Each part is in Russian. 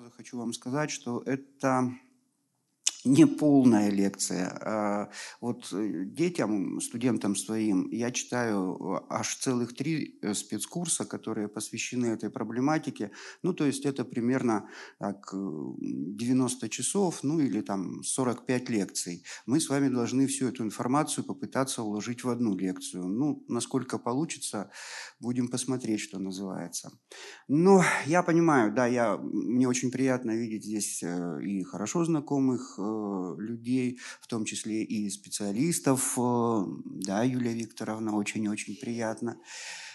сразу хочу вам сказать, что это не полная лекция. А вот э, детям, студентам своим я читаю э, аж целых три э, спецкурса, которые посвящены этой проблематике. Ну, то есть это примерно так, 90 часов, ну или там 45 лекций. Мы с вами должны всю эту информацию попытаться уложить в одну лекцию. Ну, насколько получится, будем посмотреть, что называется. Но я понимаю, да, я, мне очень приятно видеть здесь и хорошо знакомых людей, в том числе и специалистов. Э, да, Юлия Викторовна, очень-очень приятно.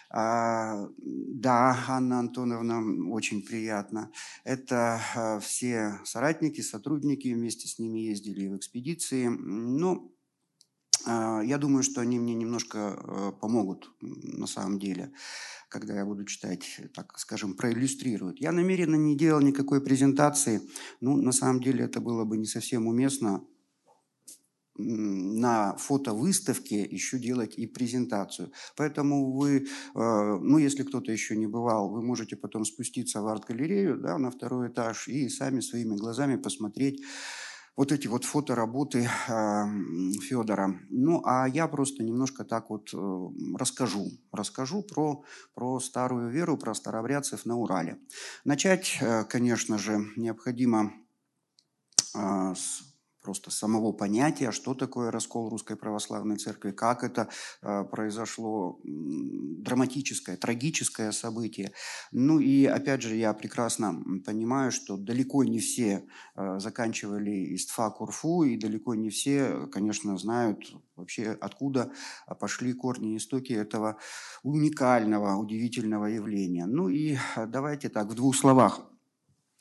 А, да, Анна Антоновна, очень приятно. Это а, все соратники, сотрудники, вместе с ними ездили в экспедиции. Ну, я думаю, что они мне немножко э, помогут на самом деле когда я буду читать, так скажем, проиллюстрируют. Я намеренно не делал никакой презентации. Ну, на самом деле это было бы не совсем уместно на фотовыставке еще делать и презентацию. Поэтому вы, э, ну, если кто-то еще не бывал, вы можете потом спуститься в арт-галерею да, на второй этаж и сами своими глазами посмотреть вот эти вот фотоработы Федора. Ну, а я просто немножко так вот э, расскажу. Расскажу про, про старую веру, про старообрядцев на Урале. Начать, э, конечно же, необходимо а, с просто самого понятия, что такое раскол Русской Православной Церкви, как это э, произошло, драматическое, трагическое событие. Ну и опять же, я прекрасно понимаю, что далеко не все э, заканчивали ИСТФА Курфу, и далеко не все, конечно, знают вообще, откуда пошли корни и истоки этого уникального, удивительного явления. Ну и давайте так, в двух словах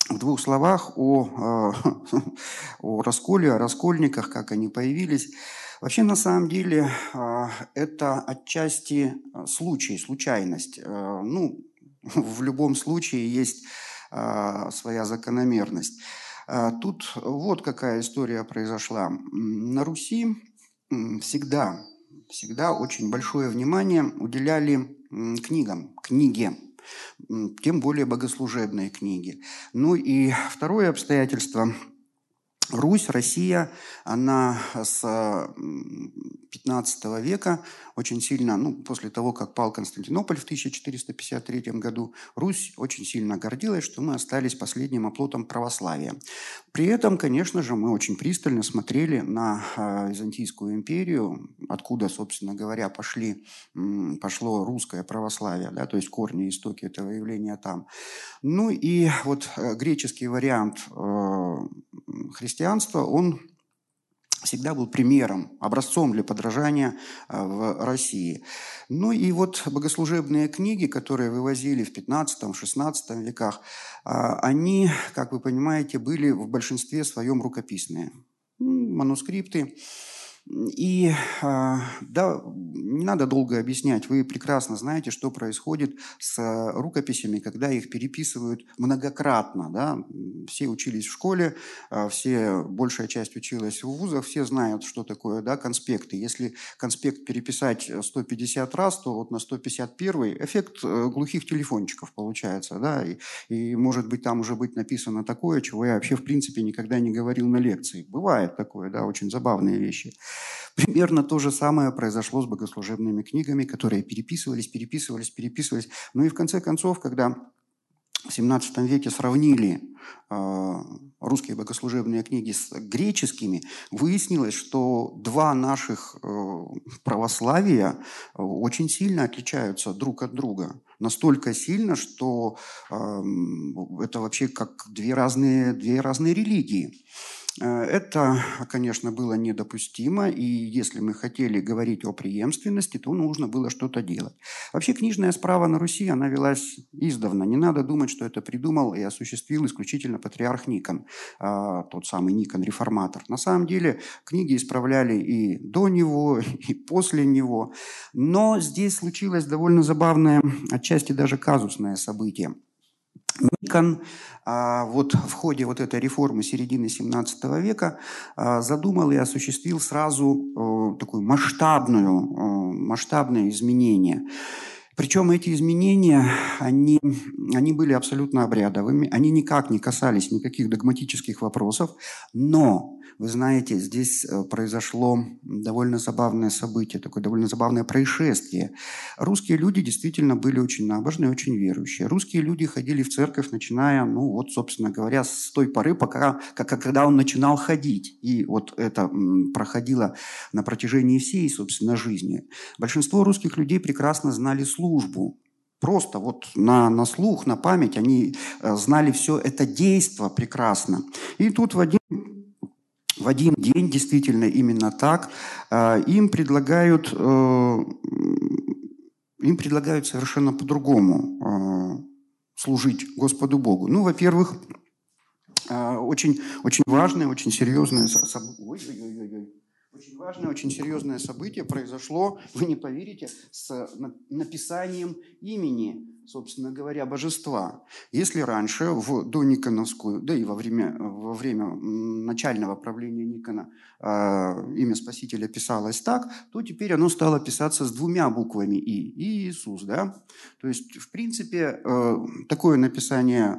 в двух словах о, э, о расколе, о раскольниках, как они появились. Вообще, на самом деле, э, это отчасти э, случай, случайность. Ну, в любом случае есть своя закономерность. Тут вот какая история произошла. На Руси всегда, всегда очень большое внимание уделяли книгам, книге тем более богослужебные книги. Ну и второе обстоятельство – Русь, Россия, она с 15 века очень сильно, ну, после того, как пал Константинополь в 1453 году, Русь очень сильно гордилась, что мы остались последним оплотом православия. При этом, конечно же, мы очень пристально смотрели на а, Византийскую империю, откуда, собственно говоря, пошли, пошло русское православие, да, то есть корни, истоки этого явления там. Ну и вот э, греческий вариант э, христианства, он всегда был примером, образцом для подражания э, в России. Ну и вот богослужебные книги, которые вывозили в 15-16 веках, они, как вы понимаете, были в большинстве своем рукописные. Манускрипты, и а, да, не надо долго объяснять, вы прекрасно знаете, что происходит с рукописями, когда их переписывают многократно. Да? Все учились в школе, а, все, большая часть училась в вузах, все знают, что такое да, конспекты. Если конспект переписать 150 раз, то вот на 151 эффект э, глухих телефончиков получается. Да? И, и может быть там уже быть написано такое, чего я вообще в принципе никогда не говорил на лекции. Бывает такое, да, очень забавные вещи. Примерно то же самое произошло с богослужебными книгами, которые переписывались, переписывались, переписывались. Ну и в конце концов, когда в XVII веке сравнили э, русские богослужебные книги с греческими, выяснилось, что два наших э, православия очень сильно отличаются друг от друга. Настолько сильно, что э, это вообще как две разные, две разные религии. Э, это, конечно, было недопустимо, и если мы хотели говорить о преемственности, то нужно было что-то делать. Вообще книжная справа на Руси, она велась издавна. Не надо думать, что это придумал и осуществил исключительно патриарх Никон, а, тот самый Никон-реформатор. На самом деле книги исправляли и до него, и после него. Но здесь случилось довольно забавное, отчасти даже казусное событие. Никон а, вот в ходе вот этой реформы середины 17 века а, задумал и осуществил сразу такое масштабную, масштабное изменение. Причем эти изменения, они, они были абсолютно обрядовыми, они никак не касались никаких догматических вопросов, но, вы знаете, здесь э, произошло довольно забавное событие, такое довольно забавное происшествие. Русские люди действительно были очень набожные, очень верующие. Русские люди ходили в церковь, начиная, ну вот, собственно говоря, с той поры, пока, как, когда он начинал ходить. И вот это проходило на протяжении всей, собственно, жизни. Большинство русских людей прекрасно знали службу. Просто вот на, на слух, на память они э, знали все это действо прекрасно. И тут в один в один день, действительно именно так, э, им предлагают, э, им предлагают совершенно по-другому служить Господу Богу. Ну, во-первых, очень, очень важное, очень серьезное событие очень важное, очень серьезное событие произошло, вы не поверите, с написанием имени собственно говоря, божества. Если раньше, в дониконовскую, да и во время, во время начального правления Никона э, имя Спасителя писалось так, то теперь оно стало писаться с двумя буквами «и» – и Иисус. Да? То есть, в принципе, э, такое написание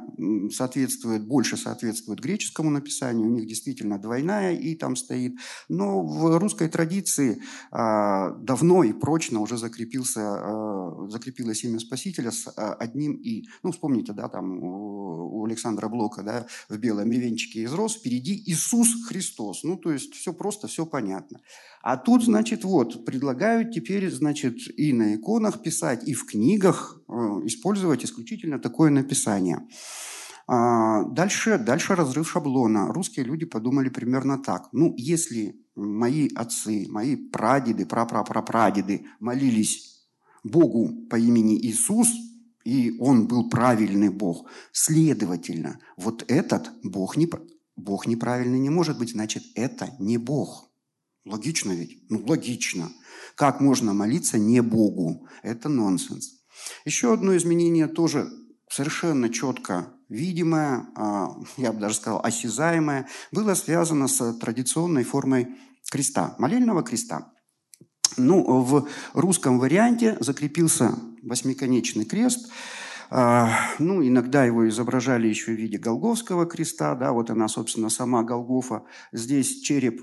соответствует, больше соответствует греческому написанию, у них действительно двойная «и» там стоит, но в русской традиции э, давно и прочно уже закрепился, э, закрепилось имя Спасителя с одним «и». Ну, вспомните, да, там у Александра Блока, да, в белом ревенчике из роз впереди Иисус Христос. Ну, то есть все просто, все понятно. А тут, значит, вот, предлагают теперь, значит, и на иконах писать, и в книгах э, использовать исключительно такое написание. А, дальше, дальше разрыв шаблона. Русские люди подумали примерно так. Ну, если мои отцы, мои прадеды, прапрапрапрадеды молились Богу по имени Иисус, и он был правильный Бог. Следовательно, вот этот Бог, не, Бог неправильный не может быть, значит, это не Бог. Логично ведь? Ну, логично. Как можно молиться не Богу? Это нонсенс. Еще одно изменение тоже совершенно четко видимое, а, я бы даже сказал осязаемое, было связано с традиционной формой креста, молельного креста. Ну, в русском варианте закрепился восьмиконечный крест. А, ну, иногда его изображали еще в виде Голговского креста, да, вот она, собственно, сама Голгофа. Здесь череп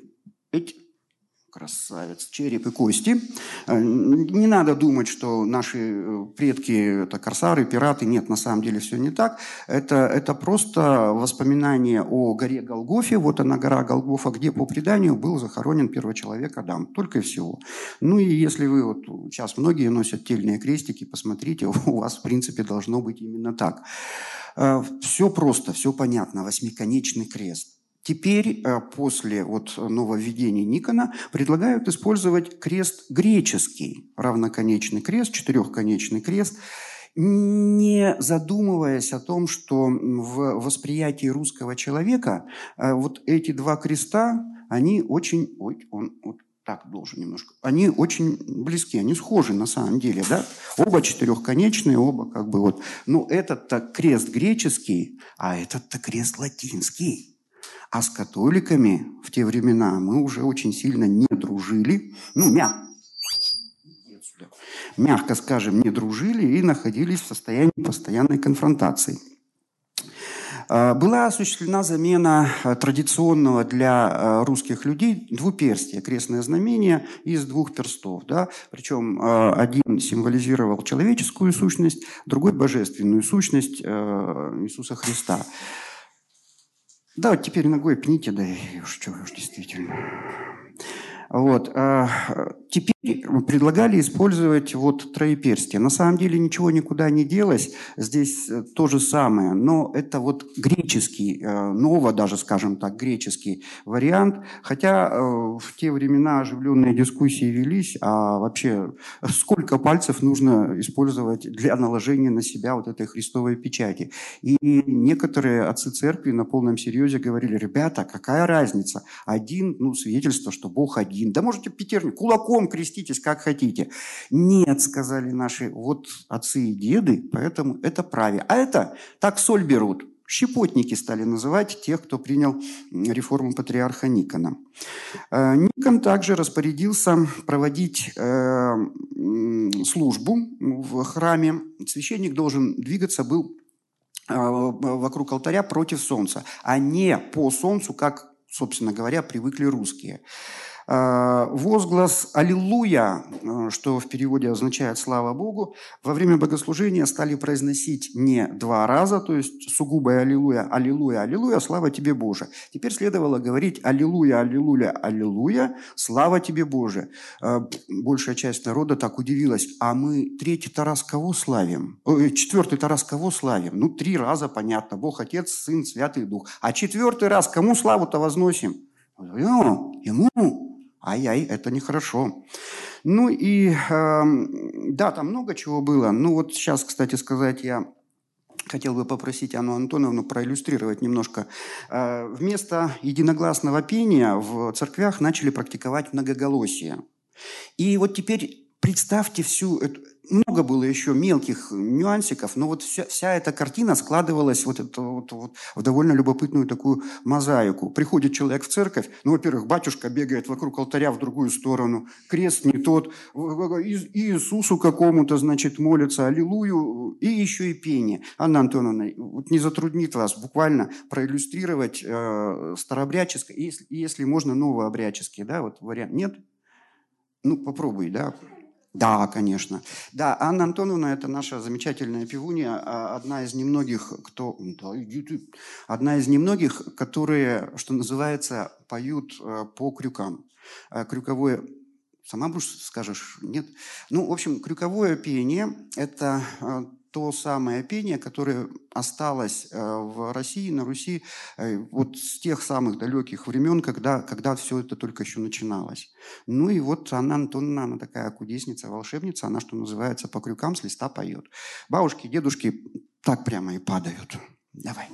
Красавец, череп и кости. Э, не надо думать, что наши э, предки – это корсары, пираты. Нет, на самом деле все не так. Это, это просто воспоминание о горе Голгофе. Вот она, гора Голгофа, где по преданию был захоронен первый человек Адам. Только и всего. Ну и если вы, вот сейчас многие носят тельные крестики, посмотрите, у вас, в принципе, должно быть именно так. Э, все просто, все понятно. Восьмиконечный крест. Теперь, э, после вот нововведения Никона, предлагают использовать крест греческий, равноконечный крест, четырехконечный крест, не задумываясь о том, что в восприятии русского человека э, вот эти два креста, они очень... Ой, он вот так должен немножко. Они очень близки, они схожи на самом деле, да? Оба четырехконечные, оба как бы вот. Ну, этот-то крест греческий, а этот-то крест латинский. А с католиками в те времена мы уже очень сильно не дружили, ну, мягко, мягко скажем, не дружили и находились в состоянии постоянной конфронтации. А, была осуществлена замена а, традиционного для а, русских людей двуперстия, крестное знамение из двух перстов. Да? Причем один символизировал человеческую сущность, другой – божественную сущность Иисуса Христа. Да, вот теперь ногой пните, да и уж что уж действительно. Вот. А, теперь предлагали использовать вот троеперстие. На самом деле ничего никуда не делось. Здесь э, то же самое. Но это вот греческий, э, ново даже, скажем так, греческий вариант. Хотя э, в те времена оживленные дискуссии велись, а вообще сколько пальцев нужно использовать для наложения на себя вот этой христовой печати. И некоторые отцы церкви на полном серьезе говорили, ребята, какая разница? Один, ну, свидетельство, что Бог один. Да можете пятерню, кулаком креститесь, как хотите. Нет, сказали наши вот отцы и деды, поэтому это праве. А это так соль берут. щепотники стали называть тех, кто принял реформу патриарха Никона. Э, Никон также распорядился проводить э, службу в храме. Священник должен двигаться был э, вокруг алтаря против солнца, а не по солнцу, как, собственно говоря, привыкли русские. А, возглас «Аллилуйя», э, что в переводе означает «Слава Богу», во время богослужения стали произносить не два раза, то есть сугубое «Аллилуйя», «Аллилуйя», «Аллилуйя», «Слава тебе, Боже». Теперь следовало говорить «Аллилуйя, Аллилуйя, Аллилуйя, слава тебе, Боже». А, большая часть народа так удивилась, а мы третий-то раз кого славим? Четвертый-то раз кого славим? Ну, три раза, понятно, Бог, Отец, Сын, Святый Дух. А четвертый раз кому славу-то возносим? Ему, ай-яй, это нехорошо. Ну и э, да, там много чего было. Ну вот сейчас, кстати сказать, я хотел бы попросить Анну Антоновну проиллюстрировать немножко. Э, вместо единогласного пения в церквях начали практиковать многоголосие. И вот теперь представьте всю эту, много было еще мелких нюансиков, но вот вся, вся эта картина складывалась вот, это, вот, вот в довольно любопытную такую мозаику. Приходит человек в церковь, ну, во-первых, батюшка бегает вокруг алтаря в другую сторону, крест не тот, Иисусу какому-то, значит, молится, аллилуйю, и еще и пение. Анна Антоновна, вот не затруднит вас буквально проиллюстрировать э, старообрядческое, если, если можно новообрядческие, да, вот вариант. Нет? Ну, попробуй, да. Да, конечно. Да, Анна Антоновна – это наша замечательная пивунья, а, одна из немногих, кто… Да, иди ты. Одна из немногих, которые, что называется, поют э, по крюкам. Э, крюковое Сама будешь скажешь, нет? Ну, в общем, крюковое пение – это э, то самое пение, которое осталось э, в России, на Руси, э, вот с тех самых далеких времен, когда, когда все это только еще начиналось. Ну и вот Анна Антоновна, она такая кудесница, волшебница, она, что называется, по крюкам с листа поет. Бабушки, дедушки так прямо и падают. Давай.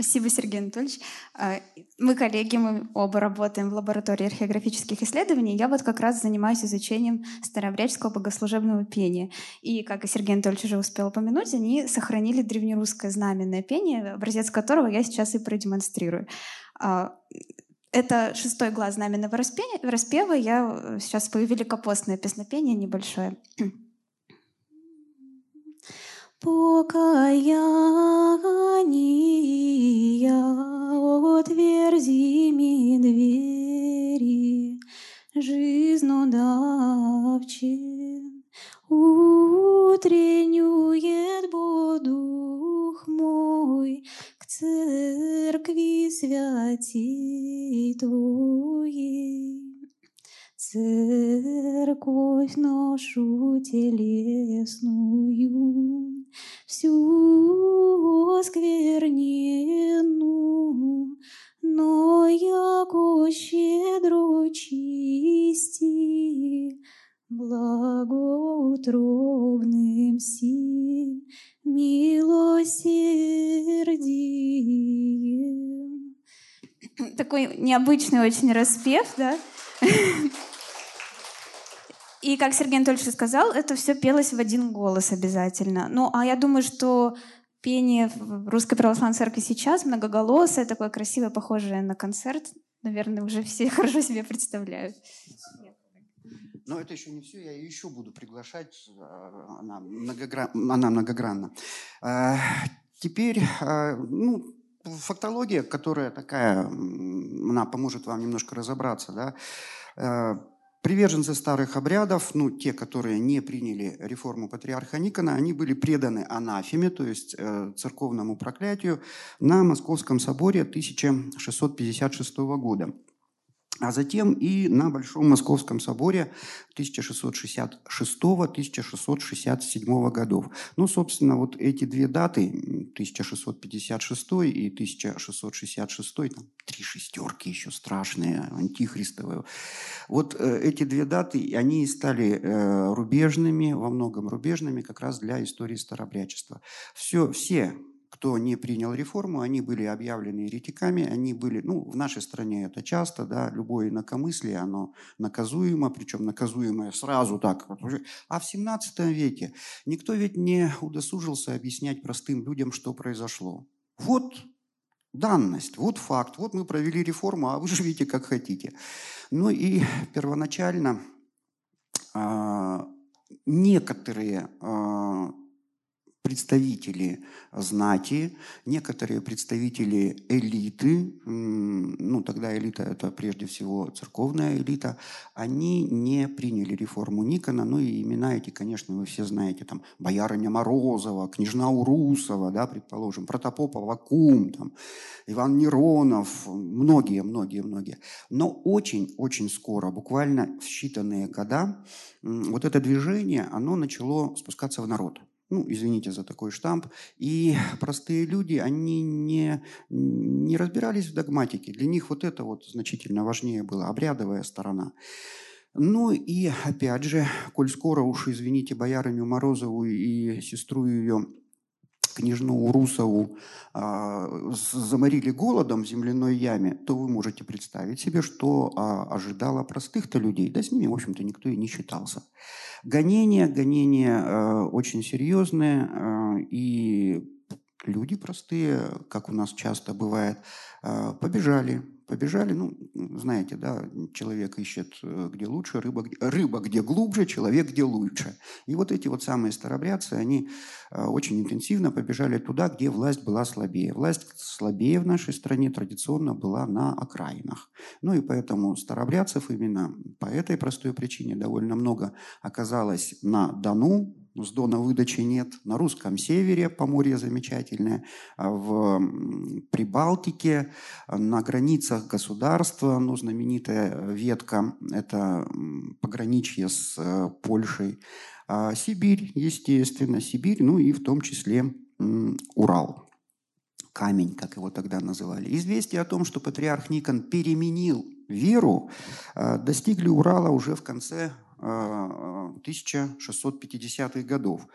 Спасибо, Сергей Анатольевич. А, мы коллеги, мы оба работаем в лаборатории археографических исследований. Я вот как раз занимаюсь изучением старообрядческого богослужебного пения. И, как и Сергей Анатольевич уже успел упомянуть, они сохранили древнерусское знаменное пение, образец которого я сейчас и продемонстрирую. А, это шестой глаз знаменного распева. Я сейчас спою великопостное песнопение небольшое. Покаяния отверзи ми двери, жизну давче утреннюет Бо дух мой к церкви святей Твоей. Церковь ношу телесную, всю оскверненную, но яко щедро чисти, благоутробным си милосердием. Такой необычный очень распев, да? И, как Сергей Анатольевич сказал, это все пелось в один голос обязательно. Ну, а я думаю, что пение в Русской Православной Церкви сейчас, многоголосое, такое красивое, похожее на концерт, наверное, уже все хорошо себе представляют. Но это еще не все, я еще буду приглашать, а, она, многогран... она многогранна. А, теперь, а, ну, фактология, которая такая, она поможет вам немножко разобраться, да, Приверженцы старых обрядов, ну, те, которые не приняли реформу патриарха Никона, они были преданы анафеме, то есть э, церковному проклятию, на Московском соборе 1656 года а затем и на Большом Московском соборе 1666-1667 годов. Ну, собственно, вот эти две даты, 1656 и 1666, там три шестерки еще страшные, антихристовые. Вот э, эти две даты, они стали э, рубежными, во многом рубежными как раз для истории старобрячества. Все, все кто не принял реформу, они были объявлены еретиками, они были, ну, в нашей стране это часто, да, любое инакомыслие, оно наказуемо, причем наказуемое сразу так. А в 17 веке никто ведь не удосужился объяснять простым людям, что произошло. Вот данность, вот факт, вот мы провели реформу, а вы живите как хотите. Ну и первоначально а, некоторые а, представители знати, некоторые представители элиты, ну тогда элита это прежде всего церковная элита, они не приняли реформу Никона, ну и имена эти, конечно, вы все знаете, там Боярыня Морозова, Княжна Урусова, да, предположим, Протопопа Вакум, там, Иван Неронов, многие, многие, многие. Но очень-очень скоро, буквально в считанные года, вот это движение, оно начало спускаться в народ ну, извините за такой штамп. И простые люди, они не, не разбирались в догматике. Для них вот это вот значительно важнее было, обрядовая сторона. Ну и опять же, коль скоро уж, извините, боярыню Морозову и сестру ее княжну Урусову а, заморили голодом в земляной яме, то вы можете представить себе, что а, ожидало простых-то людей. Да с ними, в общем-то, никто и не считался. Гонения, гонения а, очень серьезные, а, и люди простые, как у нас часто бывает, а, побежали, побежали, ну, знаете, да, человек ищет э, где лучше, рыба, рыба где глубже, человек где лучше. И вот эти вот самые старобрядцы, они э, очень интенсивно побежали туда, где власть была слабее. Власть слабее в нашей стране традиционно была на окраинах. Ну и поэтому старобрядцев именно по этой простой причине довольно много оказалось на Дону, с Дона выдачи нет. На русском севере поморье замечательное, а в Прибалтике, на границах государства, ну, знаменитая ветка – это пограничье с э, Польшей. А Сибирь, естественно, Сибирь, ну и в том числе Урал камень, как его тогда называли. Известие о том, что патриарх Никон переменил веру, достигли Урала уже в конце 1650-х годов.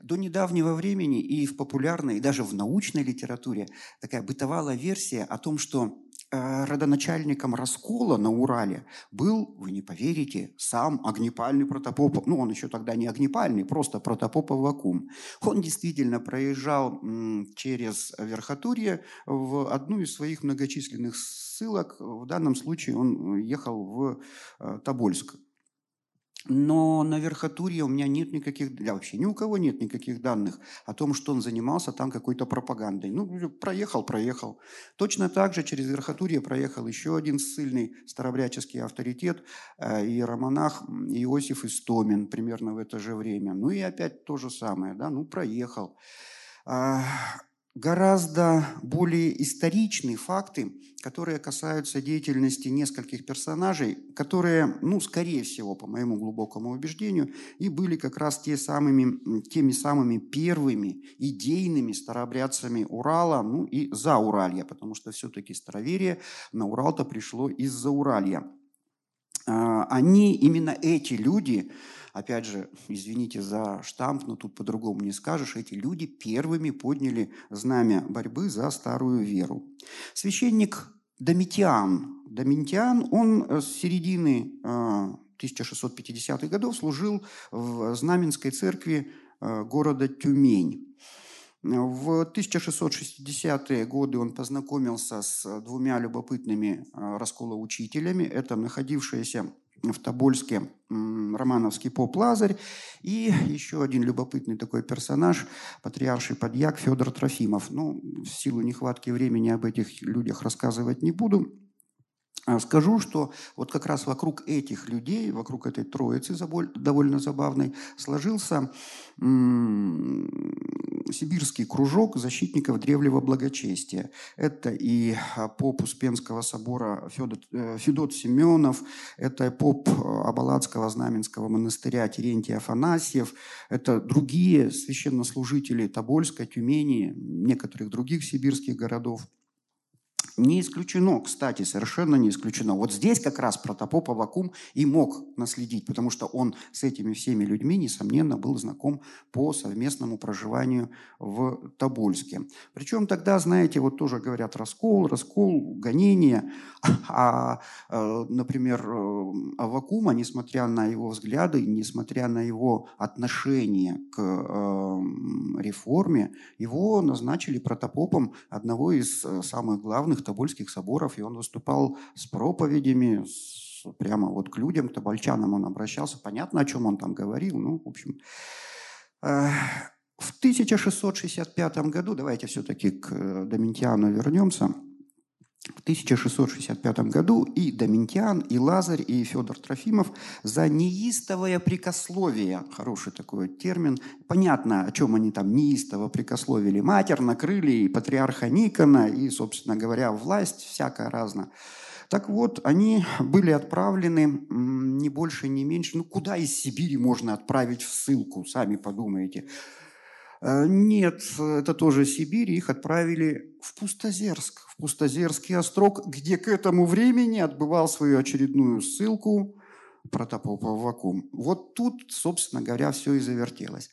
До недавнего времени и в популярной, и даже в научной литературе такая бытовала версия о том, что э, родоначальником раскола на Урале был, вы не поверите, сам огнепальный протопоп. Ну, он еще тогда не огнепальный, просто протопопов вакуум. Он действительно проезжал через Верхотурье в одну из своих многочисленных ссылок. В данном случае он ехал в э, Тобольск. Но на верхотурье у меня нет никаких, да вообще ни у кого нет никаких данных о том, что он занимался там какой-то пропагандой. Ну, проехал, проехал. Точно так же через верхотурье проехал еще один ссыльный старобряческий авторитет, э, иеромонах Иосиф Истомин, примерно в это же время. Ну и опять то же самое, да, ну проехал. Гораздо более историчные факты, которые касаются деятельности нескольких персонажей, которые, ну, скорее всего, по моему глубокому убеждению, и были как раз те самыми, теми самыми первыми идейными старообрядцами Урала, ну и за Уралья, потому что все-таки староверие на Урал-то пришло из-за Уралья. А, они, именно эти люди, опять же, извините за штамп, но тут по-другому не скажешь, эти люди первыми подняли знамя борьбы за старую веру. Священник Домитиан, Домитиан, он с середины 1650-х а, годов служил в Знаменской церкви а, города Тюмень. В 1660-е годы он познакомился с двумя любопытными а, расколоучителями. Это находившиеся в Тобольске романовский поп Лазарь и еще один любопытный такой персонаж, патриарший подьяк Федор Трофимов. Ну, в силу нехватки времени об этих людях рассказывать не буду. А скажу, что вот как раз вокруг этих людей, вокруг этой троицы довольно забавной, сложился сибирский кружок защитников древнего благочестия. Это и поп Успенского собора Федот, э, Федот Семенов, это поп Абалацкого Знаменского монастыря Терентий Афанасьев, это другие священнослужители Тобольска, Тюмени, некоторых других сибирских городов – Не исключено, кстати, совершенно не исключено. Вот здесь как раз протопоп Авакум и мог наследить, потому что он с этими всеми людьми, несомненно, был знаком по совместному проживанию в Тобольске. Причем тогда, знаете, вот тоже говорят раскол, раскол, гонение. А, э, например, э, Авакума, несмотря на его взгляды, несмотря на его отношение к э, реформе, его назначили протопопом одного из самых главных Тобольских соборов, и он выступал с проповедями, с, прямо вот к людям, к тобольчанам он обращался. Понятно, о чем он там говорил. Ну, в общем, в 1665 году, давайте все-таки к э, Доминтиану вернемся – в 1665 году и Доминтиан, и Лазарь, и Федор Трофимов за неистовое прикословие, хороший такой термин, понятно, о чем они там неистово прикословили, матерь накрыли и патриарха Никона, и, собственно говоря, власть всякая разная. Так вот, они были отправлены не больше, не меньше, ну куда из Сибири можно отправить в ссылку, сами подумайте. Э, нет, это тоже Сибирь, их отправили в Пустозерск, в Пустозерский острог, где к этому времени отбывал свою очередную ссылку протопоп Вакум. Вот тут, собственно говоря, все и завертелось.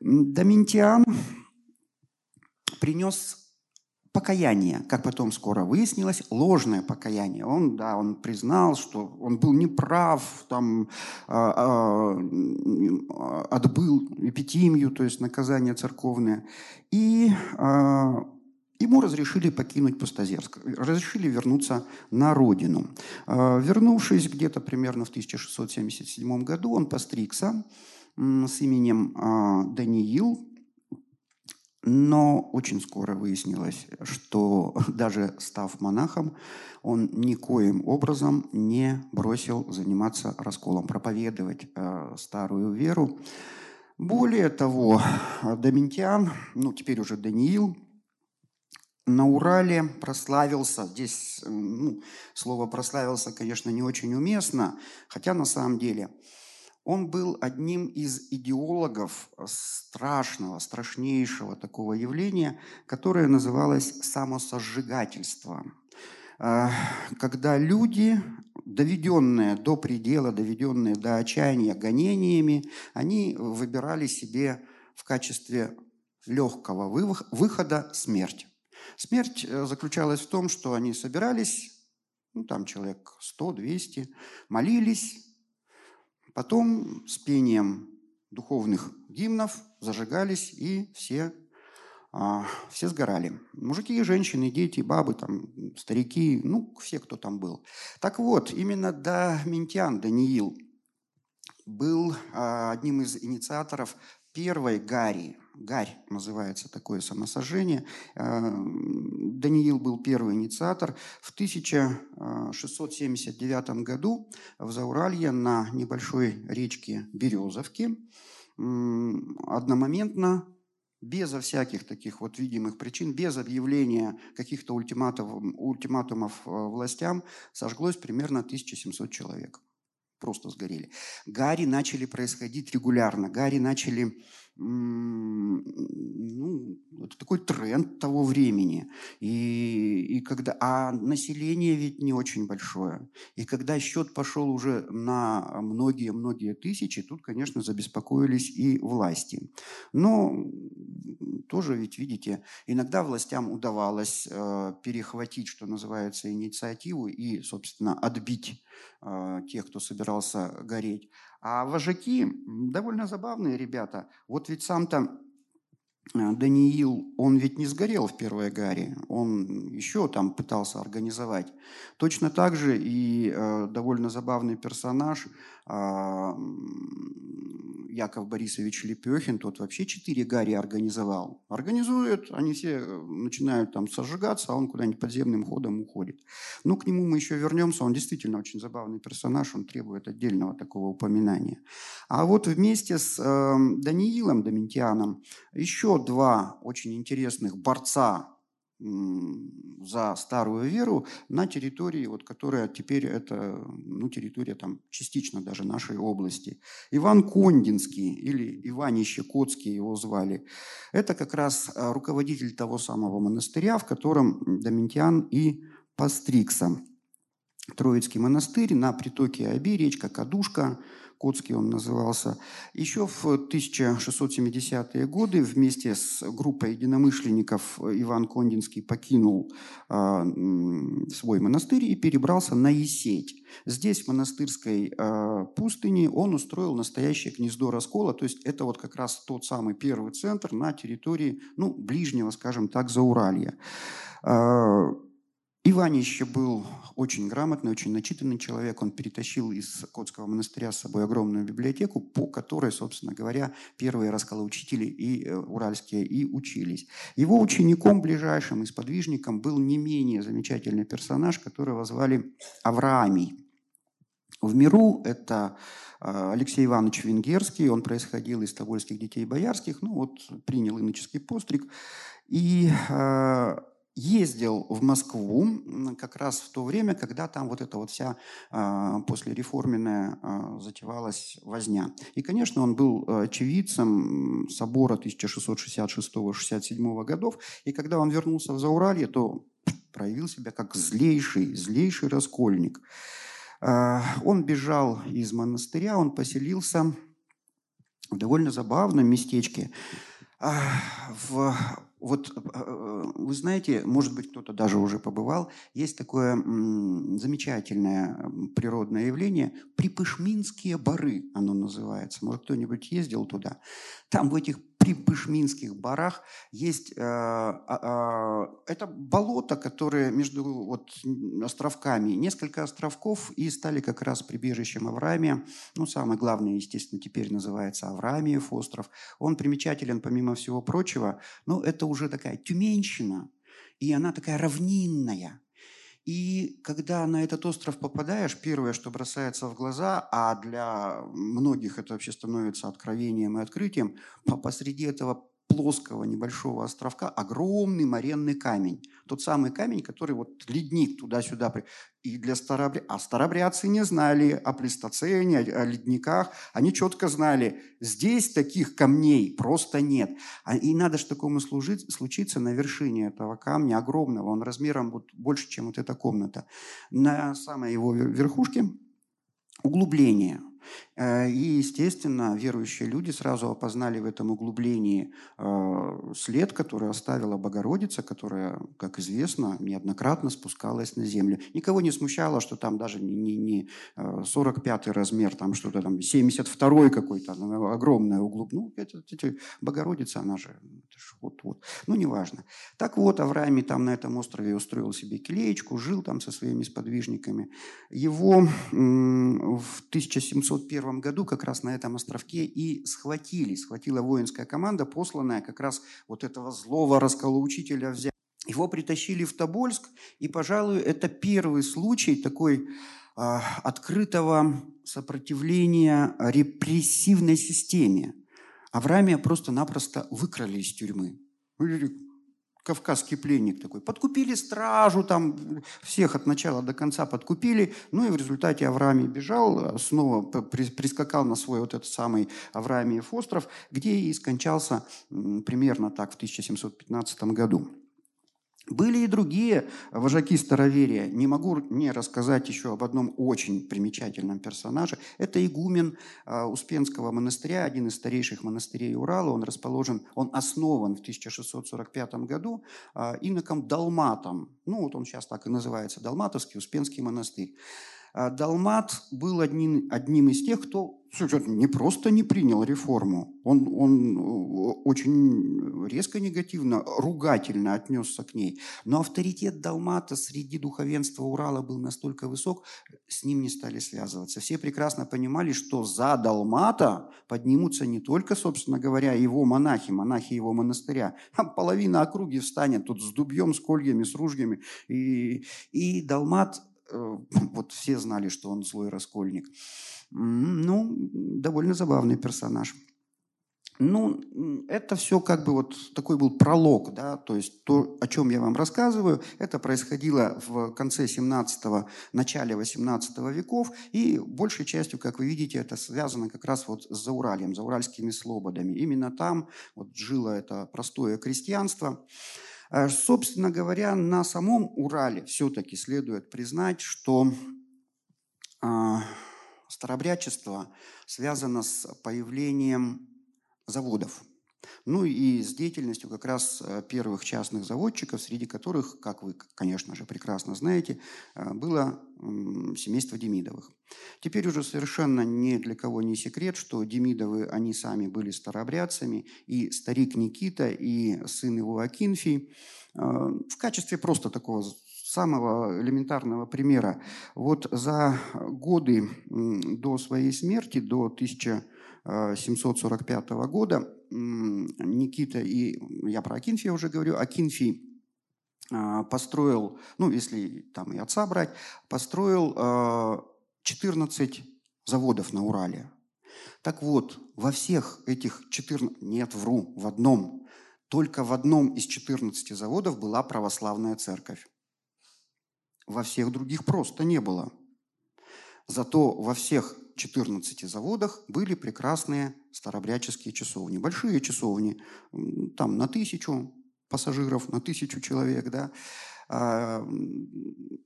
Доминтиан принес покаяние, как потом скоро выяснилось, ложное покаяние. Он, да, он признал, что он был неправ, там, а, а, отбыл эпитимию, то есть наказание церковное. И а, ему разрешили покинуть Пустозерск, разрешили вернуться на родину. Вернувшись где-то примерно в 1677 году, он постригся с именем Даниил, но очень скоро выяснилось, что даже став монахом, он никоим образом не бросил заниматься расколом, проповедовать э, старую веру. Более того, Доминтиан, ну теперь уже Даниил, на Урале прославился, здесь ну, слово прославился, конечно, не очень уместно, хотя на самом деле – он был одним из идеологов страшного, страшнейшего такого явления, которое называлось самосожигательство. А, когда люди, доведенные до предела, доведенные до отчаяния гонениями, они выбирали себе в качестве легкого выхода смерть. Смерть э, заключалась в том, что они собирались, ну, там человек 100-200, молились, Потом с пением духовных гимнов зажигались и все, а, все сгорали. Мужики, женщины, дети, бабы, там, старики, ну, все, кто там был. Так вот, именно Доминтиан, Даниил, был а, одним из инициаторов первой Гари. Гарь называется такое самосожжение. А, Даниил был первый инициатор. В 1679 году в Зауралье на небольшой речке Березовки одномоментно безо всяких таких вот видимых причин, без объявления каких-то ультиматумов, ультиматумов э, властям, сожглось примерно 1700 человек. Просто сгорели. Гарри начали происходить регулярно. Гарри начали ну, это такой тренд того времени. И, и когда, а население ведь не очень большое. И когда счет пошел уже на многие-многие тысячи, тут, конечно, забеспокоились и власти. Но тоже ведь, видите, иногда властям удавалось э, перехватить, что называется, инициативу и, собственно, отбить э, тех, кто собирался гореть. А вожаки довольно забавные ребята. Вот ведь сам-то Даниил, он ведь не сгорел в первой гаре, он еще там пытался организовать. Точно так же и э, довольно забавный персонаж э, Яков Борисович Лепехин, тот вообще четыре гари организовал. Организует, они все э, начинают там сожигаться, а он куда-нибудь подземным ходом уходит. Но к нему мы еще вернемся, он действительно очень забавный персонаж, он требует отдельного такого упоминания. А вот вместе с э, Даниилом Доминтианом еще два очень интересных борца за старую веру на территории, вот, которая теперь это ну, территория там, частично даже нашей области. Иван Кондинский или Иванище Коцкий его звали. Это как раз а, руководитель того самого монастыря, в котором Доминтиан и постригся. Троицкий монастырь на притоке Оби, речка Кадушка, Котский он назывался. Еще в 1670-е годы вместе с группой единомышленников Иван Кондинский покинул э, свой монастырь и перебрался на Есеть. Здесь, в монастырской э, пустыне, он устроил настоящее гнездо раскола, то есть это вот как раз тот самый первый центр на территории, ну, ближнего, скажем так, Зауралья. Э, Иванище был очень грамотный, очень начитанный человек. Он перетащил из Котского монастыря с собой огромную библиотеку, по которой, собственно говоря, первые расколоучители и э, уральские и учились. Его учеником ближайшим и сподвижником был не менее замечательный персонаж, которого звали Авраамий. В миру это э, Алексей Иванович Венгерский, он происходил из тобольских детей боярских, ну вот принял иноческий постриг. И э, ездил в Москву как раз в то время, когда там вот эта вот вся э, послереформенная э, затевалась возня. И, конечно, он был очевидцем собора 1666-67 годов, и когда он вернулся в Зауралье, то проявил себя как злейший, злейший раскольник. Э, он бежал из монастыря, он поселился в довольно забавном местечке в вот э, э, вы знаете, может быть, кто-то даже уже побывал, есть такое замечательное природное явление – Припышминские бары, оно называется. Может, кто-нибудь ездил туда? Там в этих при Пышминских барах есть э, э, это болото, которое между вот, островками, несколько островков, и стали как раз прибежищем Авраамия. Ну, самое главное, естественно, теперь называется Авраамиев остров. Он примечателен, помимо всего прочего, но это уже такая тюменщина, и она такая равнинная – и когда на этот остров попадаешь, первое, что бросается в глаза, а для многих это вообще становится откровением и открытием, посреди этого плоского небольшого островка огромный моренный камень. Тот самый камень, который вот ледник туда-сюда. И для старобря... А старобрядцы не знали о плестоцене, о ледниках. Они четко знали, здесь таких камней просто нет. А и надо же такому служить, случиться на вершине этого камня огромного. Он размером вот больше, чем вот эта комната. На самой его верхушке углубление – и, естественно, верующие люди сразу опознали в этом углублении э, след, который оставила Богородица, которая, как известно, неоднократно спускалась на землю. Никого не смущало, что там даже не, не, не 45-й э, размер, там что-то там 72-й какой-то, огромное углуб. Ну, это, это Богородица, она же вот-вот. Ну, неважно. Так вот, Авраамий там на этом острове устроил себе келеечку, жил там со своими сподвижниками. Его в 1700 1901 году как раз на этом островке и схватили, схватила воинская команда, посланная как раз вот этого злого расколоучителя взять. Его притащили в Тобольск, и, пожалуй, это первый случай такой э, открытого сопротивления репрессивной системе. Авраамия просто-напросто выкрали из тюрьмы кавказский пленник такой. Подкупили стражу, там всех от начала до конца подкупили. Ну и в результате Авраамий бежал, снова прискакал на свой вот этот самый Авраамиев остров, где и скончался примерно так в 1715 году. Были и другие вожаки староверия. Не могу не рассказать еще об одном очень примечательном персонаже. Это игумен а, Успенского монастыря, один из старейших монастырей Урала. Он расположен, он основан в 1645 году а, иноком Далматом. Ну, вот он сейчас так и называется, Далматовский Успенский монастырь. А Далмат был одним, одним из тех, кто не просто не принял реформу, он, он э, очень резко негативно, ругательно отнесся к ней. Но авторитет Далмата среди духовенства Урала был настолько высок, с ним не стали связываться. Все прекрасно понимали, что за Далмата поднимутся не только, собственно говоря, его монахи, монахи его монастыря. Половина округи встанет тут с дубьем, с кольями, с ружьями. И, и Далмат вот все знали, что он злой раскольник. Ну, довольно забавный персонаж. Ну, это все как бы вот такой был пролог, да, то есть то, о чем я вам рассказываю, это происходило в конце 17-го, начале 18 веков, и большей частью, как вы видите, это связано как раз вот с Зауральем, зауральскими слободами. Именно там вот жило это простое крестьянство. А, собственно говоря, на самом Урале все-таки следует признать, что а, старобрячество связано с появлением заводов – ну и с деятельностью как раз э, первых частных заводчиков, среди которых, как вы, конечно же, прекрасно знаете, э, было семейство Демидовых. Теперь уже совершенно ни для кого не секрет, что Демидовы, они сами были старообрядцами, и старик Никита, и сын его Акинфий э, в качестве просто такого самого элементарного примера. Вот за годы до своей смерти, до 1745 года, Никита и, я про Акинфия уже говорю, Акинфий а, построил, ну, если там и отца брать, построил 14 а, заводов на Урале. Так вот, во всех этих 14, нет, вру, в одном, только в одном из 14 заводов была православная церковь. Во всех других просто не было. Зато во всех 14 заводах были прекрасные старобряческие часовни. Большие часовни, там на тысячу пассажиров, на тысячу человек, да. А,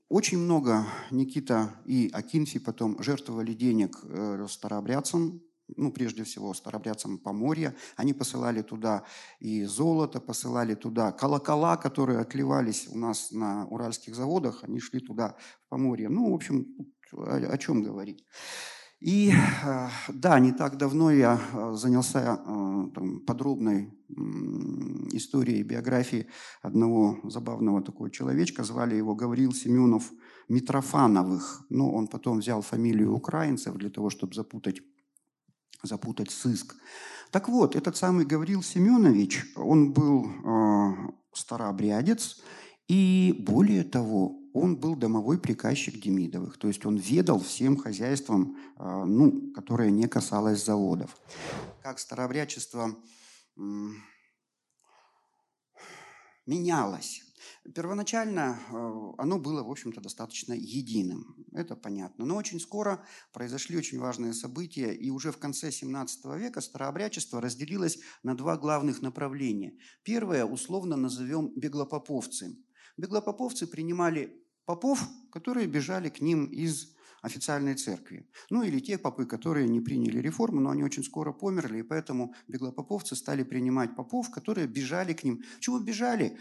очень много Никита и Акинфи потом жертвовали денег э, старообрядцам, ну, прежде всего, старобрядцам Поморья. Они посылали туда и золото, посылали туда колокола, которые отливались у нас на уральских заводах, они шли туда, в Поморье. Ну, в общем, о, о чем говорить. И э, да, не так давно я э, занялся э, там, подробной историей биографии одного забавного такого человечка. Звали его Гаврил Семенов Митрофановых. Но он потом взял фамилию украинцев для того, чтобы запутать, запутать сыск. Так вот, этот самый Гаврил Семенович, он был э, старообрядец, и более того, он был домовой приказчик Демидовых, то есть он ведал всем хозяйством, а, ну, которое не касалось заводов. Как старообрядчество менялось. Первоначально а, оно было, в общем-то, достаточно единым, это понятно. Но очень скоро произошли очень важные события, и уже в конце 17 века старообрядчество разделилось на два главных направления. Первое условно назовем беглопоповцы – Беглопоповцы принимали попов, которые бежали к ним из официальной церкви. Ну или те попы, которые не приняли реформу, но они очень скоро померли, и поэтому беглопоповцы стали принимать попов, которые бежали к ним. Чего бежали?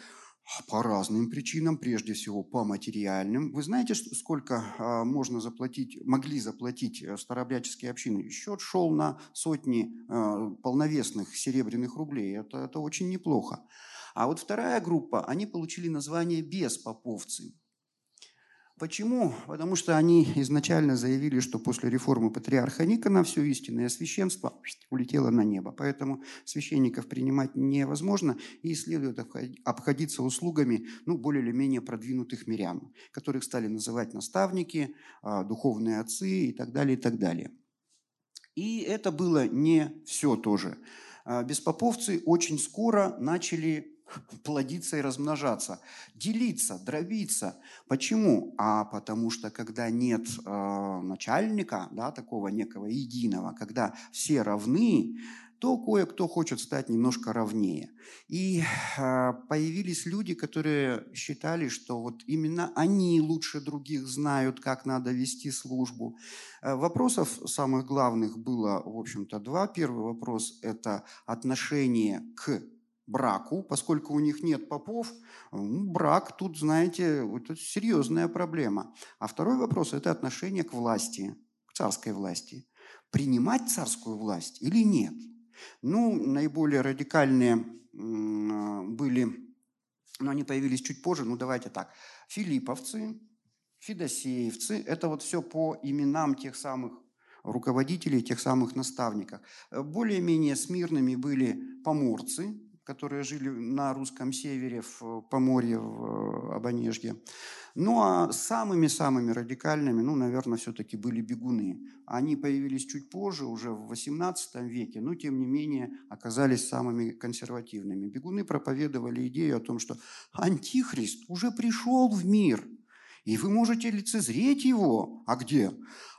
По разным причинам, прежде всего по материальным. Вы знаете, сколько а, можно заплатить, могли заплатить э, старообрядческие общины? Счет шел на сотни а, полновесных серебряных рублей. Это, это очень неплохо. А вот вторая группа, они получили название беспоповцы. Почему? Потому что они изначально заявили, что после реформы патриарха Никона все истинное священство улетело на небо. Поэтому священников принимать невозможно и следует обходиться услугами ну, более или менее продвинутых мирян, которых стали называть наставники, а, духовные отцы и так далее, и так далее. И это было не все тоже. А, беспоповцы очень скоро начали плодиться и размножаться, делиться, дробиться. Почему? А потому что когда нет э, начальника, да, такого некого единого, когда все равны, то кое-кто хочет стать немножко ровнее. И э, появились люди, которые считали, что вот именно они лучше других знают, как надо вести службу. Э, вопросов самых главных было, в общем-то, два. Первый вопрос – это отношение к браку, поскольку у них нет попов, брак тут, знаете, это серьезная проблема. А второй вопрос – это отношение к власти, к царской власти. Принимать царскую власть или нет? Ну, наиболее радикальные были, но они появились чуть позже, ну давайте так. Филипповцы, Федосеевцы – это вот все по именам тех самых руководителей, тех самых наставников. Более-менее смирными были поморцы, которые жили на русском севере, в Поморье, в э, Абонежье. Ну а самыми-самыми радикальными, ну, наверное, все-таки были бегуны. Они появились чуть позже, уже в XVIII веке, но тем не менее оказались самыми консервативными. Бегуны проповедовали идею о том, что антихрист уже пришел в мир, и вы можете лицезреть его. А где?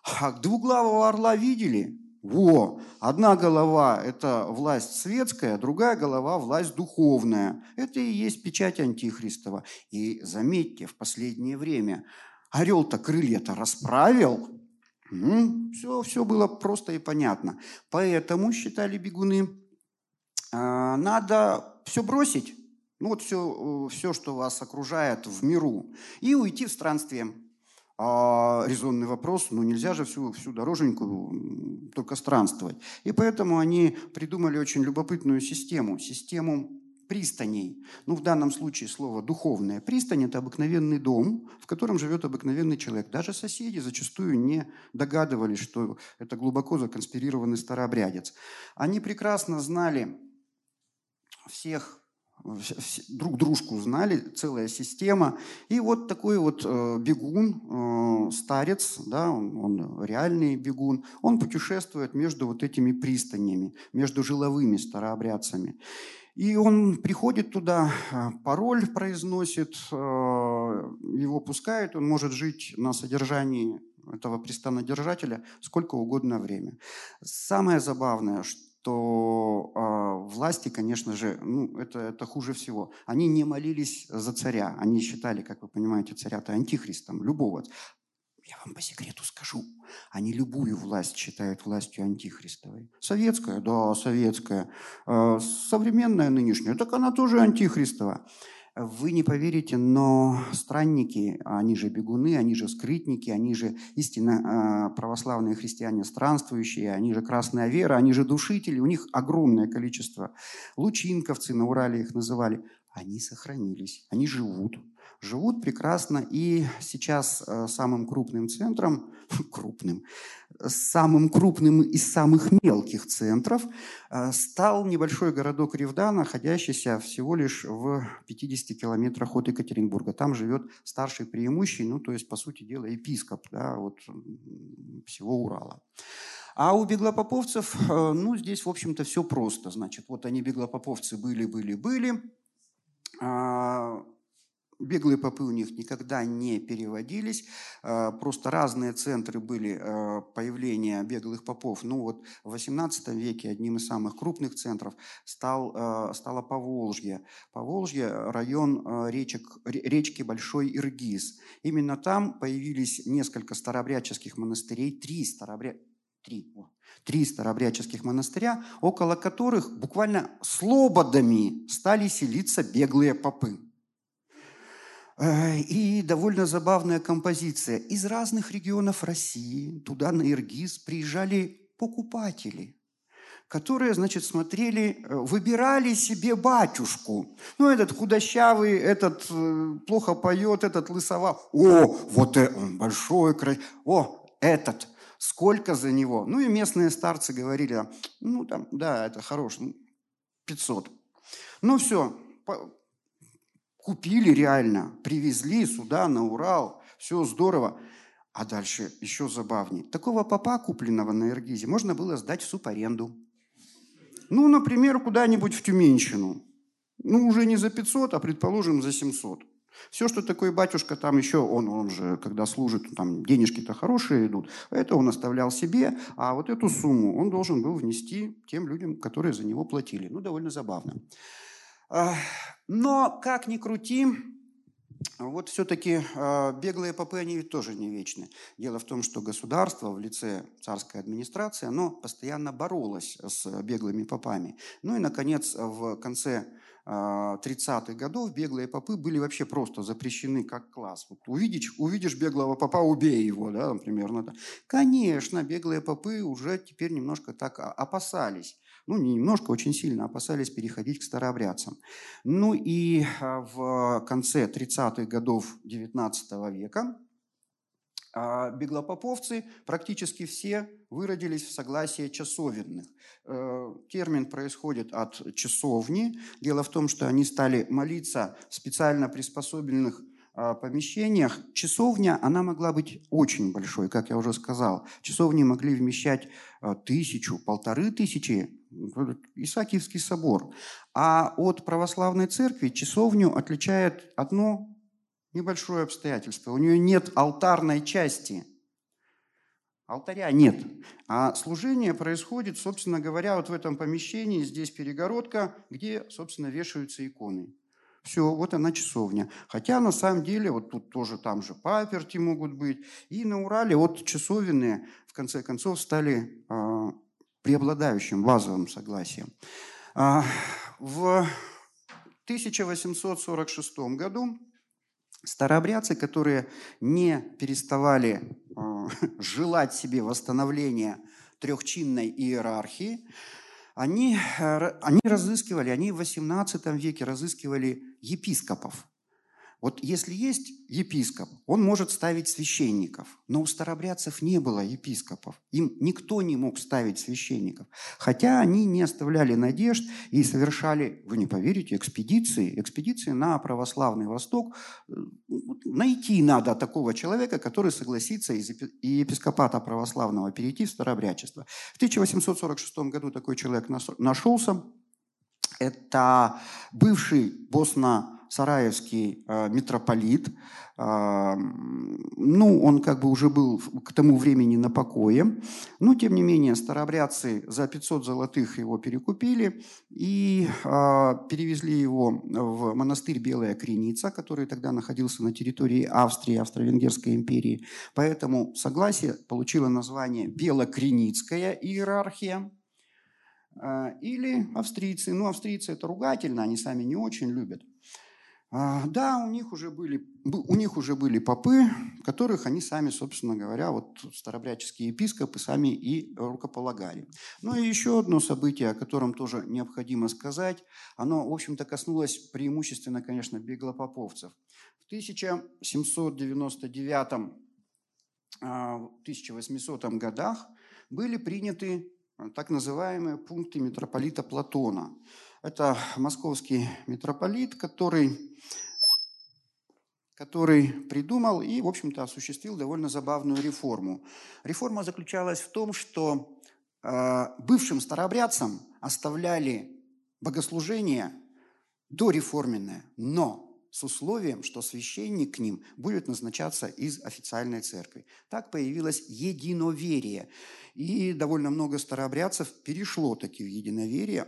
А двуглавого орла видели? Во, одна голова – это власть светская, другая голова – власть духовная. Это и есть печать Антихристова. И заметьте, в последнее время орел-то крылья-то расправил, все, все было просто и понятно. Поэтому, считали бегуны, а, надо все бросить, ну вот все, все, что вас окружает в миру, и уйти в странствие. А резонный вопрос, ну нельзя же всю, всю дороженьку только странствовать. И поэтому они придумали очень любопытную систему, систему пристаней. Ну, в данном случае слово «духовная». Пристань – это обыкновенный дом, в котором живет обыкновенный человек. Даже соседи зачастую не догадывались, что это глубоко законспирированный старообрядец. Они прекрасно знали всех друг дружку знали, целая система. И вот такой вот э, бегун, э, старец, да, он, он реальный бегун, он путешествует между вот этими пристанями, между жиловыми старообрядцами. И он приходит туда, э, пароль произносит, его пускают, он может жить на содержании этого пристанодержателя сколько угодно время. Самое забавное, что то э, власти, конечно же, ну, это, это хуже всего. Они не молились за царя. Они считали, как вы понимаете, царя-то антихристом, любого. Я вам по секрету скажу, они любую власть считают властью антихристовой. Советская, да, советская. Э, современная нынешняя, так она тоже антихристова. Вы не поверите, но странники, они же бегуны, они же скрытники, они же истинно а, православные христиане странствующие, они же красная вера, они же душители, у них огромное количество. Лучинковцы на Урале их называли. Они сохранились, они живут живут прекрасно. И сейчас э, самым крупным центром, крупным, самым крупным из самых мелких центров э, стал небольшой городок Ревда, находящийся всего лишь в 50 километрах от Екатеринбурга. Там живет старший преимущий, ну, то есть, по сути дела, епископ да, вот, всего Урала. А у беглопоповцев, э, ну, здесь, в общем-то, все просто. Значит, вот они, беглопоповцы, были, были, были. Беглые попы у них никогда не переводились, а, просто разные центры были а, появления беглых попов. Ну вот в XVIII веке одним из самых крупных центров стал, а, стало Поволжье. Поволжье – район речек, речки Большой Иргиз. Именно там появились несколько старообрядческих монастырей, три старообряд... Три, три старообрядческих монастыря, около которых буквально слободами стали селиться беглые попы. Э, и довольно забавная композиция. Из разных регионов России туда на Иргиз приезжали покупатели, которые, значит, смотрели, э, выбирали себе батюшку. Ну, этот худощавый, этот э, плохо поет, этот лысова. О, вот он большой, красивый. О, этот, сколько за него? Ну, и местные старцы говорили, ну, там, да, это хороший, 500. Ну, все, Купили реально, привезли сюда, на Урал, все здорово. А дальше еще забавнее. Такого папа, купленного на Иргизе, можно было сдать в субаренду. Ну, например, куда-нибудь в Тюменщину. Ну, уже не за 500, а, предположим, за 700. Все, что такой батюшка там еще, он, он же, когда служит, там денежки-то хорошие идут, это он оставлял себе, а вот эту сумму он должен был внести тем людям, которые за него платили. Ну, довольно забавно. Но, как ни крути, вот все-таки а, беглые попы, они тоже не вечны. Дело в том, что государство в лице царской администрации, оно постоянно боролось с беглыми попами. Ну и, наконец, в конце 30-х а, годов беглые попы были вообще просто запрещены как класс. Вот увидишь, увидишь беглого попа, убей его, да, примерно. Конечно, беглые попы уже теперь немножко так опасались ну, не немножко, очень сильно опасались переходить к старообрядцам. Ну и а, в конце 30-х годов XIX века а, беглопоповцы практически все выродились в согласие часовенных. Э, термин происходит от часовни. Дело в том, что они стали молиться в специально приспособленных помещениях. Часовня, она могла быть очень большой, как я уже сказал. Часовни могли вмещать тысячу, полторы тысячи Исаакиевский собор. А от православной церкви часовню отличает одно небольшое обстоятельство. У нее нет алтарной части. Алтаря нет. А служение происходит, собственно говоря, вот в этом помещении. Здесь перегородка, где, собственно, вешаются иконы. Все, вот она часовня. Хотя на самом деле вот тут тоже там же паперти могут быть. И на Урале вот часовенные в конце концов стали э, преобладающим базовым согласием. А, в 1846 году старообрядцы, которые не переставали э, желать себе восстановления трехчинной иерархии, они, э, они разыскивали, они в XVIII веке разыскивали епископов. Вот если есть епископ, он может ставить священников, но у старобрядцев не было епископов. Им никто не мог ставить священников. Хотя они не оставляли надежд и совершали, вы не поверите, экспедиции. Экспедиции на православный Восток. Найти надо такого человека, который согласится из епископата православного перейти в старобрядчество. В 1846 году такой человек нашелся. Это бывший босно сараевский э, митрополит. Э, ну, он как бы уже был к тому времени на покое. Но, тем не менее, старообрядцы за 500 золотых его перекупили и э, перевезли его в монастырь Белая Креница, который тогда находился на территории Австрии, Австро-Венгерской империи. Поэтому согласие получило название Белокреницкая иерархия или австрийцы. Ну, австрийцы это ругательно, они сами не очень любят. А, да, у них, уже были, у них уже были попы, которых они сами, собственно говоря, вот старобряческие епископы сами и рукополагали. Ну и еще одно событие, о котором тоже необходимо сказать, оно, в общем-то, коснулось преимущественно, конечно, беглопоповцев. В 1799 1800 а, годах были приняты так называемые пункты митрополита Платона – это московский митрополит, который, который придумал и, в общем-то, осуществил довольно забавную реформу. Реформа заключалась в том, что э, бывшим старообрядцам оставляли богослужение дореформенное, но с условием, что священник к ним будет назначаться из официальной церкви. Так появилось единоверие. И довольно много старообрядцев перешло таки в единоверие,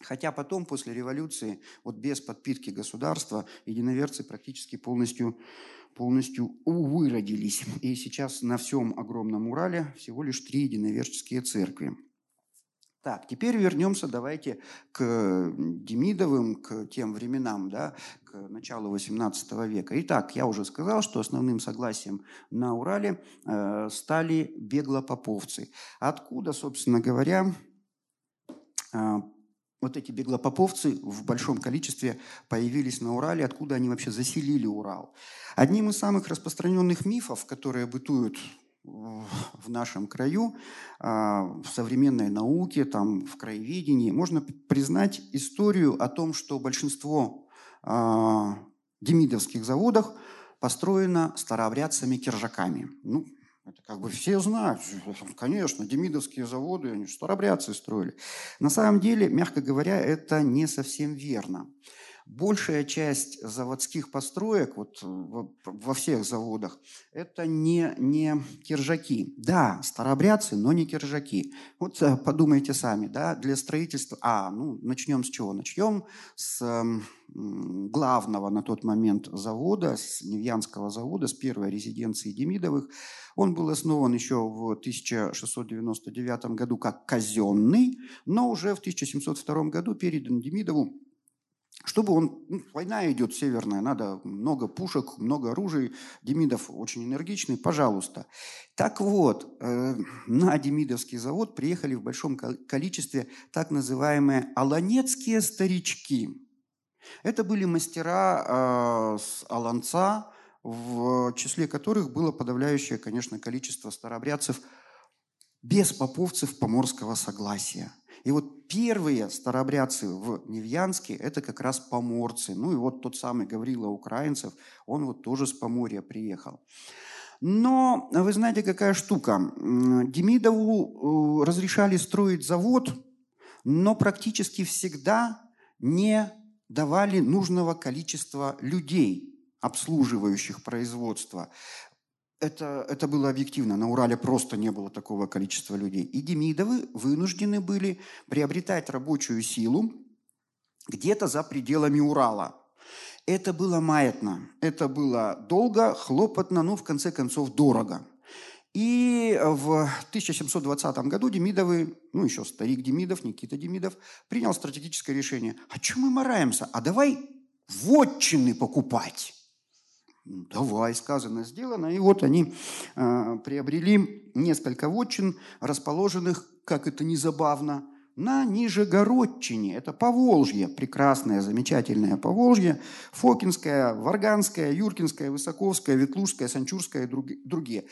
Хотя потом, после революции, вот без подпитки государства, единоверцы практически полностью, полностью выродились. И сейчас на всем огромном Урале всего лишь три единоверческие церкви. Так, теперь вернемся, давайте к Демидовым, к тем временам, да, к началу XVIII века. Итак, я уже сказал, что основным согласием на Урале э, стали беглопоповцы. Откуда, собственно говоря, э, вот эти беглопоповцы в большом количестве появились на Урале, откуда они вообще заселили Урал. Одним из самых распространенных мифов, которые бытуют в нашем краю, а, в современной науке, там, в краеведении, можно признать историю о том, что большинство а, демидовских заводов построено старообрядцами-киржаками. Ну, это как бы все знают, конечно, демидовские заводы, они старобрядцы строили. На самом деле, мягко говоря, это не совсем верно. Большая часть заводских построек вот, во всех заводах – это не, не киржаки. Да, старобрядцы, но не киржаки. Вот э, подумайте сами, да, для строительства… А, ну, начнем с чего? Начнем с главного на тот момент завода, с Невьянского завода, с первой резиденции Демидовых. Он был основан еще в 1699 году как казенный, но уже в 1702 году передан Демидову чтобы он, ну, война идет северная, надо много пушек, много оружия, Демидов очень энергичный, пожалуйста. Так вот, э, на Демидовский завод приехали в большом количестве так называемые аланецкие старички. Это были мастера э, с Аланца, в числе которых было подавляющее, конечно, количество старообрядцев без поповцев поморского согласия. И вот первые старообрядцы в Невьянске – это как раз поморцы. Ну и вот тот самый Гаврила Украинцев, он вот тоже с Поморья приехал. Но вы знаете, какая штука. Демидову э, разрешали строить завод, но практически всегда не давали нужного количества людей, обслуживающих производство. Это, это было объективно. На Урале просто не было такого количества людей. И Демидовы вынуждены были приобретать рабочую силу где-то за пределами Урала. Это было маятно, это было долго, хлопотно, но в конце концов дорого. И в 1720 году Демидовы, ну еще старик Демидов, Никита Демидов, принял стратегическое решение. А чем мы мораемся? А давай вотчины покупать. Давай, сказано, сделано. И вот они э, приобрели несколько вотчин, расположенных, как это не забавно, на Нижегородчине. Это Поволжье, прекрасное, замечательное Поволжье. Фокинское, Варганское, Юркинское, Высоковское, Ветлужское, Санчурское и другие.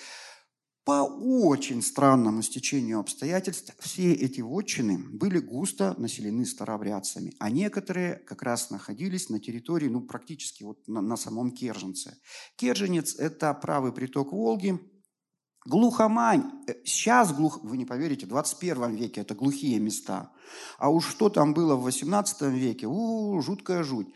По очень странному стечению обстоятельств все эти вотчины были густо населены старообрядцами, а некоторые как раз находились на территории, ну, практически вот на, на самом Керженце. Керженец – это правый приток Волги, Глухомань. Э, сейчас, глух... вы не поверите, в 21 веке это глухие места. А уж что там было в 18 веке, у, жуткая жуть.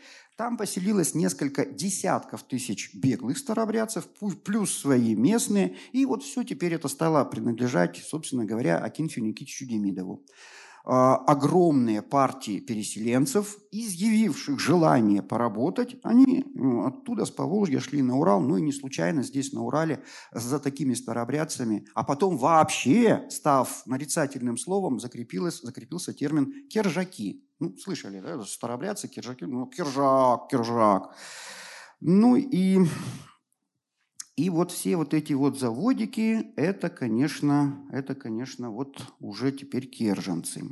Там поселилось несколько десятков тысяч беглых старообрядцев, плюс свои местные. И вот все теперь это стало принадлежать, собственно говоря, Акинфию Никитичу Демидову. А, огромные партии переселенцев, изъявивших желание поработать, они ну, оттуда с Поволжья шли на Урал, ну и не случайно здесь на Урале за такими старообрядцами, а потом вообще, став нарицательным словом, закрепился термин «кержаки». Ну, слышали, да, старообрядцы, кержаки, ну, кержак, кержак. Ну и, и вот все вот эти вот заводики, это, конечно, это, конечно, вот уже теперь кержанцы.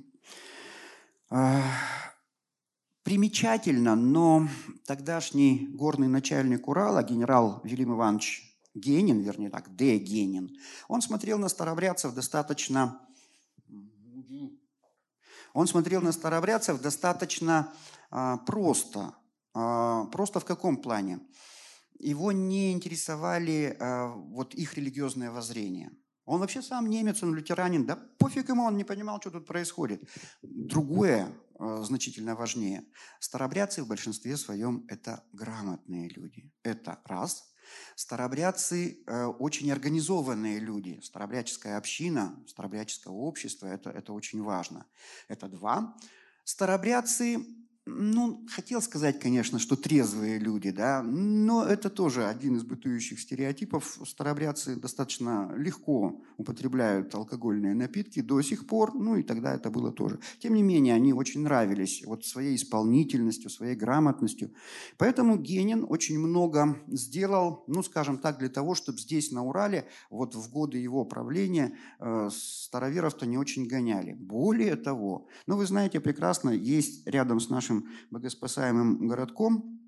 Примечательно, но тогдашний горный начальник Урала, генерал Велим Иванович Генин, вернее так, Д. Генин, он смотрел на старобрядцев достаточно он смотрел на старообрядцев достаточно а, просто. А, просто в каком плане? Его не интересовали а, вот их религиозное воззрение. Он вообще сам немец, он лютеранин, да пофиг ему, он не понимал, что тут происходит. Другое значительно важнее. Старобрядцы в большинстве своем – это грамотные люди. Это раз. Старобрядцы э, очень организованные люди. Старобрядческая община, старобрядческое общество это, – это очень важно. Это два. Старобрядцы ну, хотел сказать, конечно, что трезвые люди, да, но это тоже один из бытующих стереотипов. Старобрядцы достаточно легко употребляют алкогольные напитки до сих пор, ну и тогда это было тоже. Тем не менее, они очень нравились вот своей исполнительностью, своей грамотностью. Поэтому Генин очень много сделал, ну, скажем так, для того, чтобы здесь, на Урале, вот в годы его правления э, староверов-то не очень гоняли. Более того, ну, вы знаете прекрасно, есть рядом с нашим богоспасаемым городком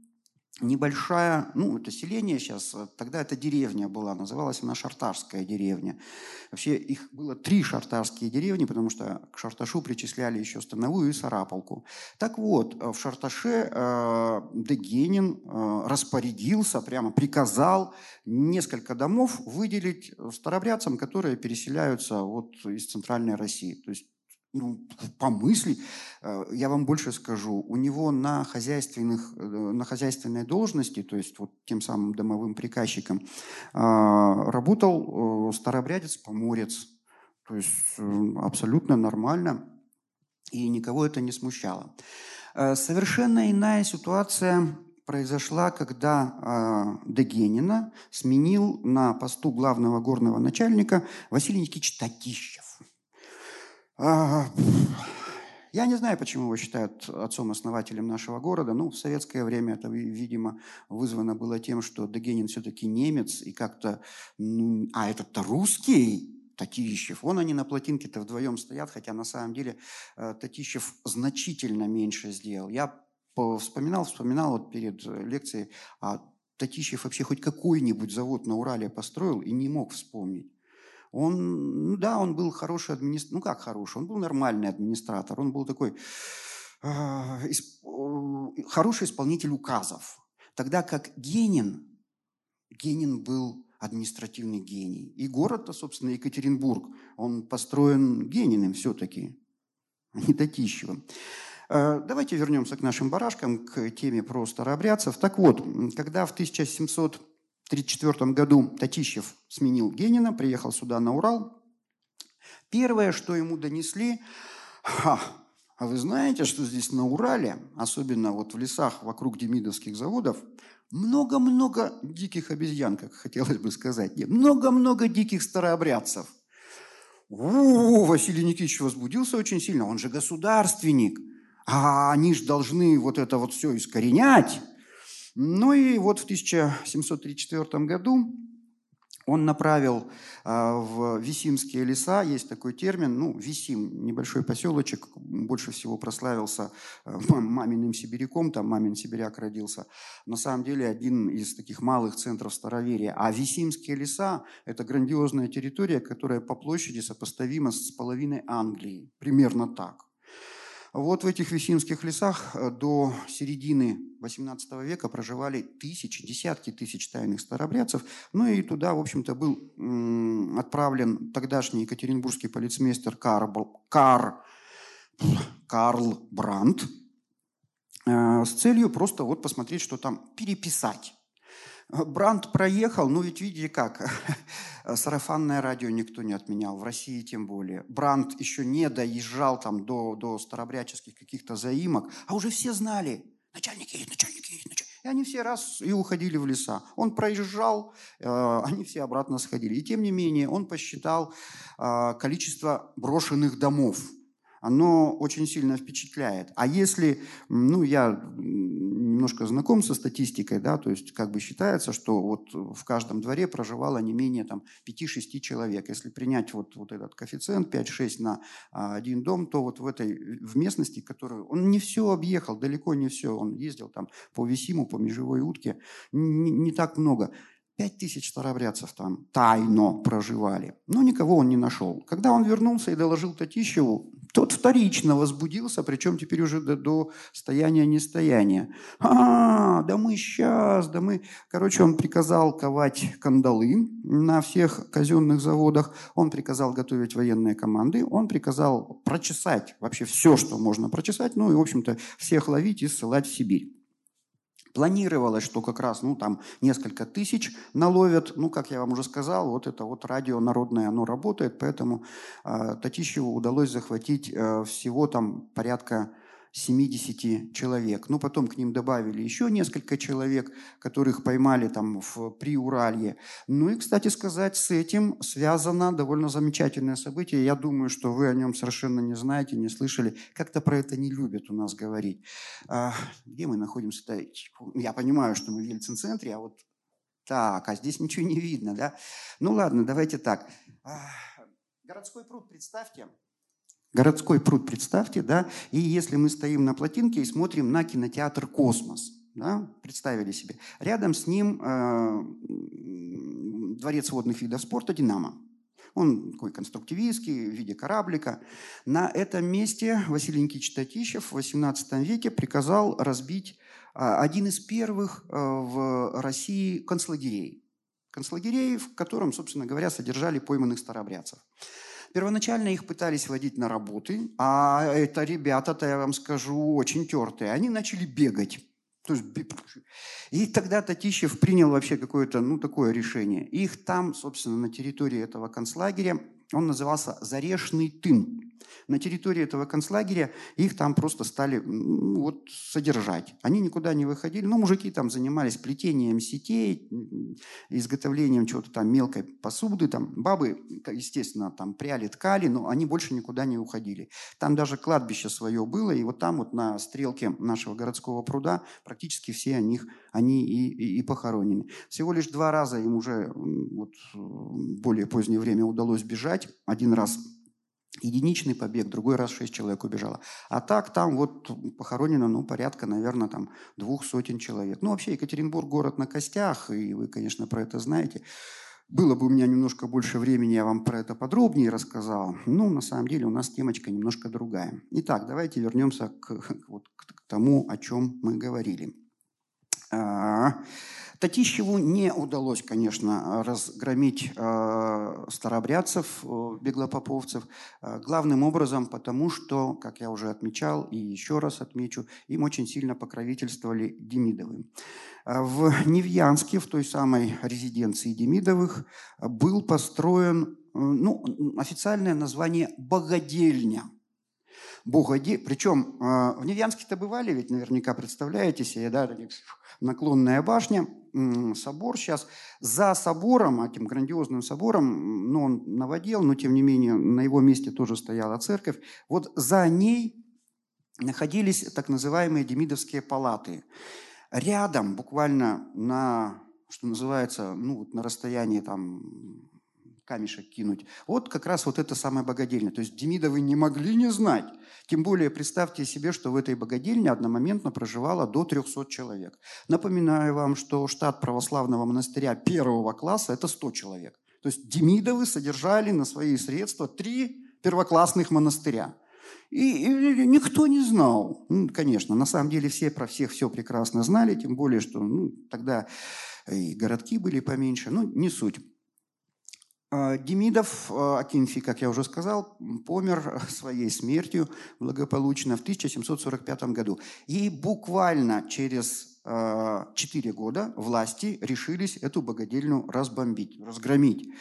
небольшая, ну, это селение сейчас, тогда это деревня была, называлась она Шартарская деревня. Вообще их было три шартарские деревни, потому что к Шарташу причисляли еще Становую и Сараполку. Так вот, в Шарташе э, Дегенин э, распорядился, прямо приказал несколько домов выделить старобрядцам, которые переселяются вот из Центральной России. То есть ну, помыслить. Э, я вам больше скажу. У него на, хозяйственных, э, на хозяйственной должности, то есть вот тем самым домовым приказчиком, э, работал старообрядец-поморец. То есть абсолютно нормально, и никого это не смущало. Совершенно иная ситуация произошла, когда Дегенина сменил на посту главного горного начальника Василий Никитич Татищев. Я не знаю, почему его считают отцом-основателем нашего города. Ну, в советское время это, видимо, вызвано было тем, что Дегенин все-таки немец, и как-то, ну, а этот-то русский, Татищев. Вон они на плотинке-то вдвоем стоят, хотя на самом деле э, Татищев значительно меньше сделал. Я вспоминал, вспоминал вот перед лекцией, а Татищев вообще хоть какой-нибудь завод на Урале построил и не мог вспомнить. Он, ну да, он был хороший администратор, ну как хороший, он был нормальный администратор, он был такой э, исп, э, хороший исполнитель указов. Тогда как Генин, Генин был административный гений. И город-то, собственно, Екатеринбург, он построен Гениным все-таки, а не Татищевым. Э, давайте вернемся к нашим барашкам, к теме про старообрядцев. Так вот, когда в 1700 1934 году Татищев сменил Генина, приехал сюда на Урал. Первое, что ему донесли, ха, а вы знаете, что здесь на Урале, особенно вот в лесах вокруг демидовских заводов, много-много диких обезьян, как хотелось бы сказать. Много-много диких старообрядцев. У, Василий Никитич возбудился очень сильно, он же государственник. А они же должны вот это вот все искоренять. Ну и вот в 1734 году он направил а, в Висимские леса, есть такой термин, ну, Висим, небольшой поселочек, больше всего прославился а, маминым сибиряком, там мамин сибиряк родился. На самом деле один из таких малых центров староверия. А Висимские леса – это грандиозная территория, которая по площади сопоставима с половиной Англии. Примерно так. Вот в этих висимских лесах э, до середины XVIII века проживали тысячи, десятки тысяч тайных старобрядцев. Ну и туда, в общем-то, был отправлен тогдашний екатеринбургский полицмейстер Карл, Кар, Карл Брандт э, с целью просто вот посмотреть, что там, переписать Бранд проехал, ну ведь видите как, сарафанное радио никто не отменял, в России тем более. Бранд еще не доезжал там до, до старобряческих каких-то заимок, а уже все знали, начальник едет, начальник едет, начальник. И они все раз и уходили в леса. Он проезжал, э, они все обратно сходили. И тем не менее он посчитал э, количество брошенных домов – оно очень сильно впечатляет. А если, ну, я немножко знаком со статистикой, да, то есть как бы считается, что вот в каждом дворе проживало не менее там 5-6 человек. Если принять вот, вот этот коэффициент 5-6 на а, один дом, то вот в этой в местности, которую он не все объехал, далеко не все, он ездил там по Висиму, по Межевой утке, не, не так много. Пять тысяч старобрядцев там тайно проживали, но никого он не нашел. Когда он вернулся и доложил Татищеву, тот вторично возбудился, причем теперь уже до, до стояния нестояния. А, да мы сейчас, да мы... Короче, он приказал ковать кандалы на всех казенных заводах, он приказал готовить военные команды, он приказал прочесать вообще все, что можно прочесать, ну и, в общем-то, всех ловить и ссылать в Сибирь. Планировалось, что как раз ну, там несколько тысяч наловят. Ну, как я вам уже сказал, вот это вот радио народное, оно работает, поэтому э, Татищеву удалось захватить э, всего там порядка 70 человек. Ну, потом к ним добавили еще несколько человек, которых поймали там в Приуралье. Ну и, кстати сказать, с этим связано довольно замечательное событие. Я думаю, что вы о нем совершенно не знаете, не слышали. Как-то про это не любят у нас говорить. А, где мы находимся? -то? Я понимаю, что мы в Ельцин-центре, а вот так, а здесь ничего не видно, да? Ну ладно, давайте так. А, городской пруд, представьте, Городской пруд, представьте, да, и если мы стоим на плотинке и смотрим на кинотеатр «Космос», да, представили себе, рядом с ним э, дворец водных видов спорта «Динамо». Он такой конструктивистский, в виде кораблика. На этом месте Василий Никитич Татищев в XVIII веке приказал разбить э, один из первых э, в России концлагерей. Концлагерей, в котором, собственно говоря, содержали пойманных старообрядцев. Первоначально их пытались водить на работы, а это ребята-то, я вам скажу, очень тертые. Они начали бегать. И тогда Татищев принял вообще какое-то, ну, такое решение. Их там, собственно, на территории этого концлагеря, он назывался «Зарешный тын» на территории этого концлагеря их там просто стали ну, вот, содержать. Они никуда не выходили. Ну, мужики там занимались плетением сетей, изготовлением чего-то там мелкой посуды. Там бабы, естественно, там пряли, ткали, но они больше никуда не уходили. Там даже кладбище свое было, и вот там вот на стрелке нашего городского пруда практически все о них, они и, и, и похоронены. Всего лишь два раза им уже вот, в более позднее время удалось бежать. Один раз единичный побег, другой раз шесть человек убежало. А так там вот похоронено, ну, порядка, наверное, там двух сотен человек. Ну, вообще Екатеринбург город на костях, и вы, конечно, про это знаете. Было бы у меня немножко больше времени, я вам про это подробнее рассказал. Ну, на самом деле у нас темочка немножко другая. Итак, давайте вернемся к, вот, к тому, о чем мы говорили. А, Татищеву не удалось, конечно, разгромить э, старообрядцев, э, беглопоповцев, э, главным образом потому, что, как я уже отмечал и еще раз отмечу, им очень сильно покровительствовали Демидовы. В Невьянске, в той самой резиденции Демидовых, был построен ну, официальное название «богадельня», Богоди. Причем в Невьянске-то бывали, ведь наверняка представляете себе, да, наклонная башня, собор сейчас. За собором, этим грандиозным собором, ну, он наводил, но тем не менее на его месте тоже стояла церковь. Вот за ней находились так называемые демидовские палаты. Рядом, буквально на, что называется, ну, на расстоянии там камешек кинуть. Вот как раз вот это самое богадельня. То есть Демидовы не могли не знать. Тем более представьте себе, что в этой богадельне одномоментно проживало до 300 человек. Напоминаю вам, что штат православного монастыря первого класса – это 100 человек. То есть Демидовы содержали на свои средства три первоклассных монастыря. И, и никто не знал. Ну, конечно, на самом деле все про всех все прекрасно знали, тем более, что ну, тогда и городки были поменьше, ну, не суть. А, Демидов а, Акинфий, как я уже сказал, помер своей смертью благополучно в 1745 году. И буквально через четыре года власти решились эту богадельню разбомбить, разгромить.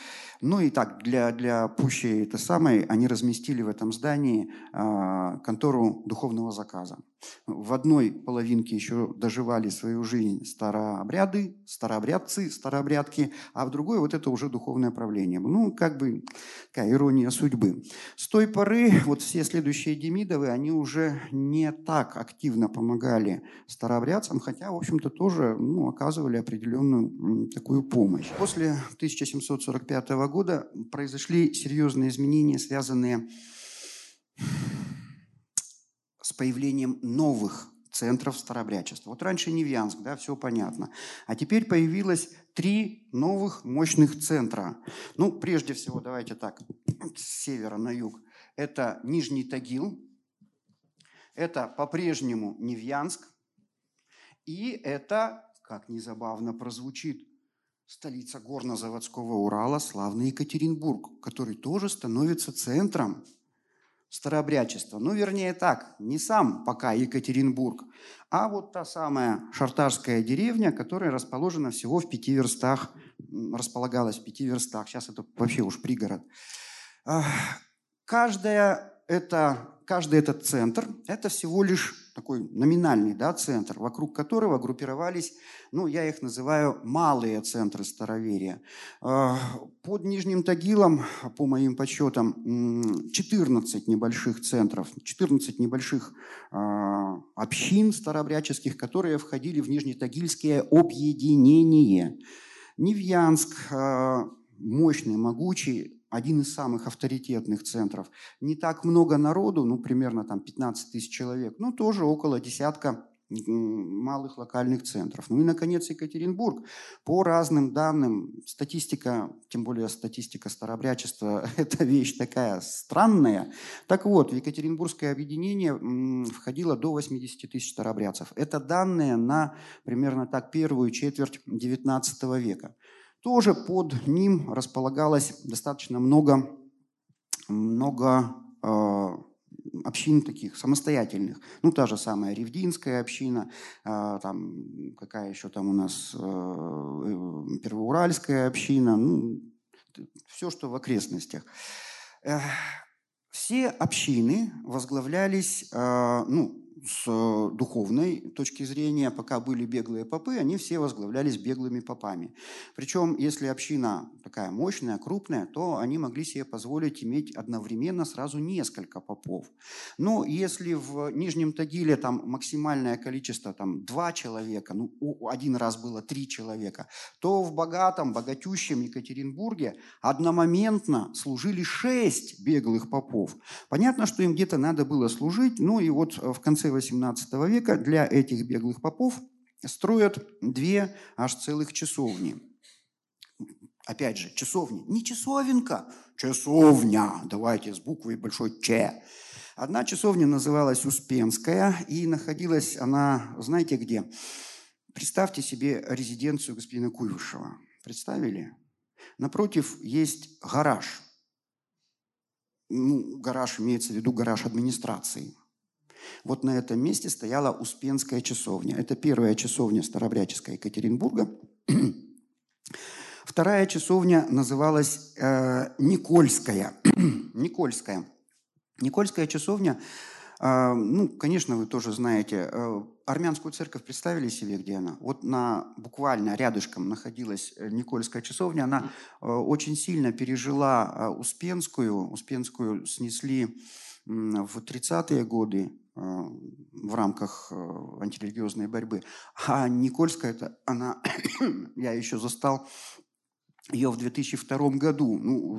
Ну и так, для, для пущей это самое, они разместили в этом здании э, контору духовного заказа. В одной половинке еще доживали свою жизнь старообряды, старообрядцы, старообрядки, а в другой вот это уже духовное правление. Ну, как бы такая ирония судьбы. С той поры вот все следующие Демидовы, они уже не так активно помогали старообрядцам, хотя, в общем-то, тоже ну, оказывали определенную такую помощь. После 1745 года произошли серьезные изменения, связанные с появлением новых центров старобрячества. Вот раньше Невьянск, да, все понятно. А теперь появилось три новых мощных центра. Ну, прежде всего, давайте так, с севера на юг. Это Нижний Тагил, это по-прежнему Невьянск, и это, как незабавно прозвучит, столица горно-заводского Урала, славный Екатеринбург, который тоже становится центром старообрядчества. Ну, вернее так, не сам пока Екатеринбург, а вот та самая шартарская деревня, которая расположена всего в пяти верстах, располагалась в пяти верстах. Сейчас это вообще уж пригород. Каждая это, каждый этот центр – это всего лишь такой номинальный да, центр, вокруг которого группировались, ну, я их называю малые центры староверия. А, под Нижним Тагилом, по моим подсчетам, 14 небольших центров, 14 небольших а, общин старообрядческих, которые входили в Нижнетагильское объединение. Невьянск, а, мощный, могучий, один из самых авторитетных центров. Не так много народу, ну, примерно там 15 тысяч человек, но тоже около десятка малых локальных центров. Ну и, наконец, Екатеринбург. По разным данным, статистика, тем более статистика старообрядчества, это вещь такая странная. Так вот, в Екатеринбургское объединение входило до 80 тысяч старообрядцев. Это данные на примерно так первую четверть XIX века. Тоже под ним располагалось достаточно много, много э, общин таких самостоятельных. Ну, та же самая Ревдинская община, э, там, какая еще там у нас, э, э Первоуральская община, ну, все, что в окрестностях. Э, все общины возглавлялись, ну, с э, духовной точки зрения, пока были беглые попы, они все возглавлялись беглыми попами. Причем, если община такая мощная, крупная, то они могли себе позволить иметь одновременно сразу несколько попов. Но если в Нижнем Тагиле там максимальное количество там два человека, ну один раз было три человека, то в богатом, богатющем Екатеринбурге одномоментно служили шесть беглых попов. Понятно, что им где-то надо было служить, ну и вот в конце XVIII века для этих беглых попов строят две аж целых часовни. Опять же, часовни. Не часовенка, часовня. Давайте с буквой большой Ч. Одна часовня называлась Успенская, и находилась она, знаете где? Представьте себе резиденцию господина Куйвышева. Представили? Напротив есть гараж. Ну, гараж имеется в виду гараж администрации. Вот на этом месте стояла Успенская часовня. Это первая часовня Старобряческая Екатеринбурга. Вторая часовня называлась э, Никольская. Никольская. Никольская часовня, э, ну, конечно, вы тоже знаете, э, армянскую церковь представили себе, где она? Вот на буквально рядышком находилась э, Никольская часовня. Она э, очень сильно пережила э, Успенскую. Успенскую снесли в 30-е годы в рамках антирелигиозной борьбы. А Никольская, это она, я еще застал ее в 2002 году, ну,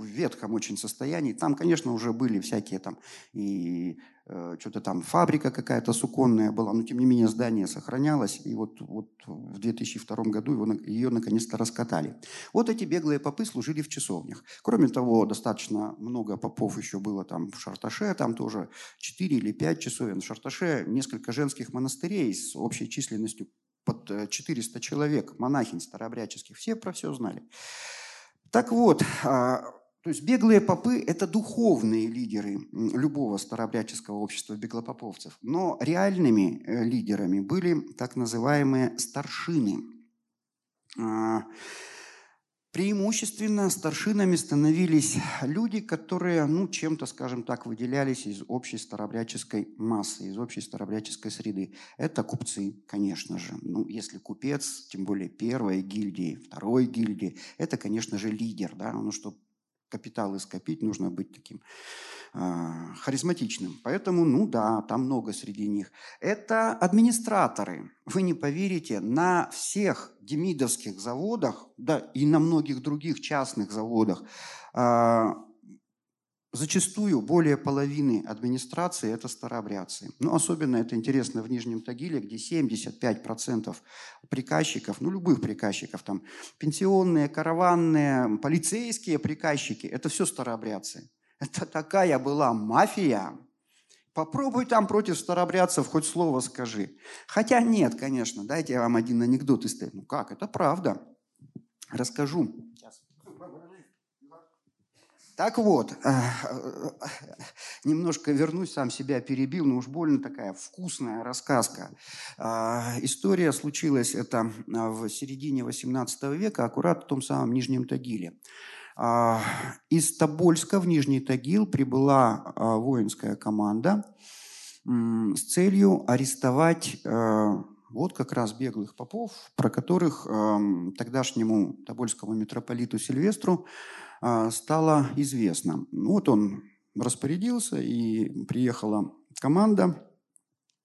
в ветхом очень состоянии. Там, конечно, уже были всякие там и э, что-то там фабрика какая-то суконная была, но тем не менее здание сохранялось. И вот, вот в 2002 году его, ее наконец-то раскатали. Вот эти беглые попы служили в часовнях. Кроме того, достаточно много попов еще было там в Шарташе, там тоже 4 или 5 часовен. В Шарташе несколько женских монастырей с общей численностью под 400 э, человек, монахинь старообрядческих, все про все знали. Так вот, а, то есть беглые попы – это духовные лидеры любого старообрядческого общества беглопоповцев. Но реальными э, лидерами были так называемые старшины. Преимущественно старшинами становились люди, которые, ну, чем-то, скажем так, выделялись из общей старобряческой массы, из общей старобряческой среды. Это купцы, конечно же. Ну, если купец, тем более первой гильдии, второй гильдии, это, конечно же, лидер, да, ну, чтобы капиталы скопить, нужно быть таким э, харизматичным. Поэтому, ну да, там много среди них. Это администраторы. Вы не поверите, на всех демидовских заводах, да и на многих других частных заводах, э, Зачастую более половины администрации – это старообрядцы. Ну, особенно это интересно в Нижнем Тагиле, где 75% приказчиков, ну, любых приказчиков, там, пенсионные, караванные, полицейские приказчики – это все старообрядцы. Это такая была мафия. Попробуй там против старообрядцев хоть слово скажи. Хотя нет, конечно, дайте я вам один анекдот из Ну как, это правда. Расскажу. Сейчас. Так вот, э, э, немножко вернусь, сам себя перебил, но уж больно такая вкусная рассказка. А, история случилась это в середине 18 века, аккурат в том самом Нижнем Тагиле. Из Тобольска в Нижний Тагил прибыла воинская команда с целью арестовать э, вот как раз беглых попов, про которых тогдашнему тобольскому митрополиту Сильвестру стало известно. Вот он распорядился, и приехала команда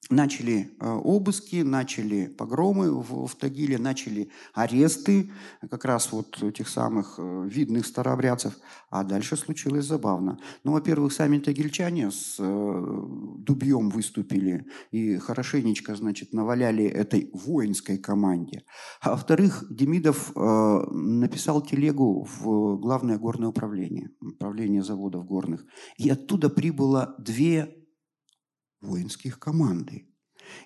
начали э, обыски, начали погромы в, в Тагиле, начали аресты как раз вот этих самых э, видных старообрядцев. А дальше случилось забавно. Ну, во-первых, сами тагильчане с э, дубьем выступили и хорошенечко, значит, наваляли этой воинской команде. А во-вторых, Демидов э, написал телегу в главное горное управление, управление заводов горных. И оттуда прибыло две воинских команды.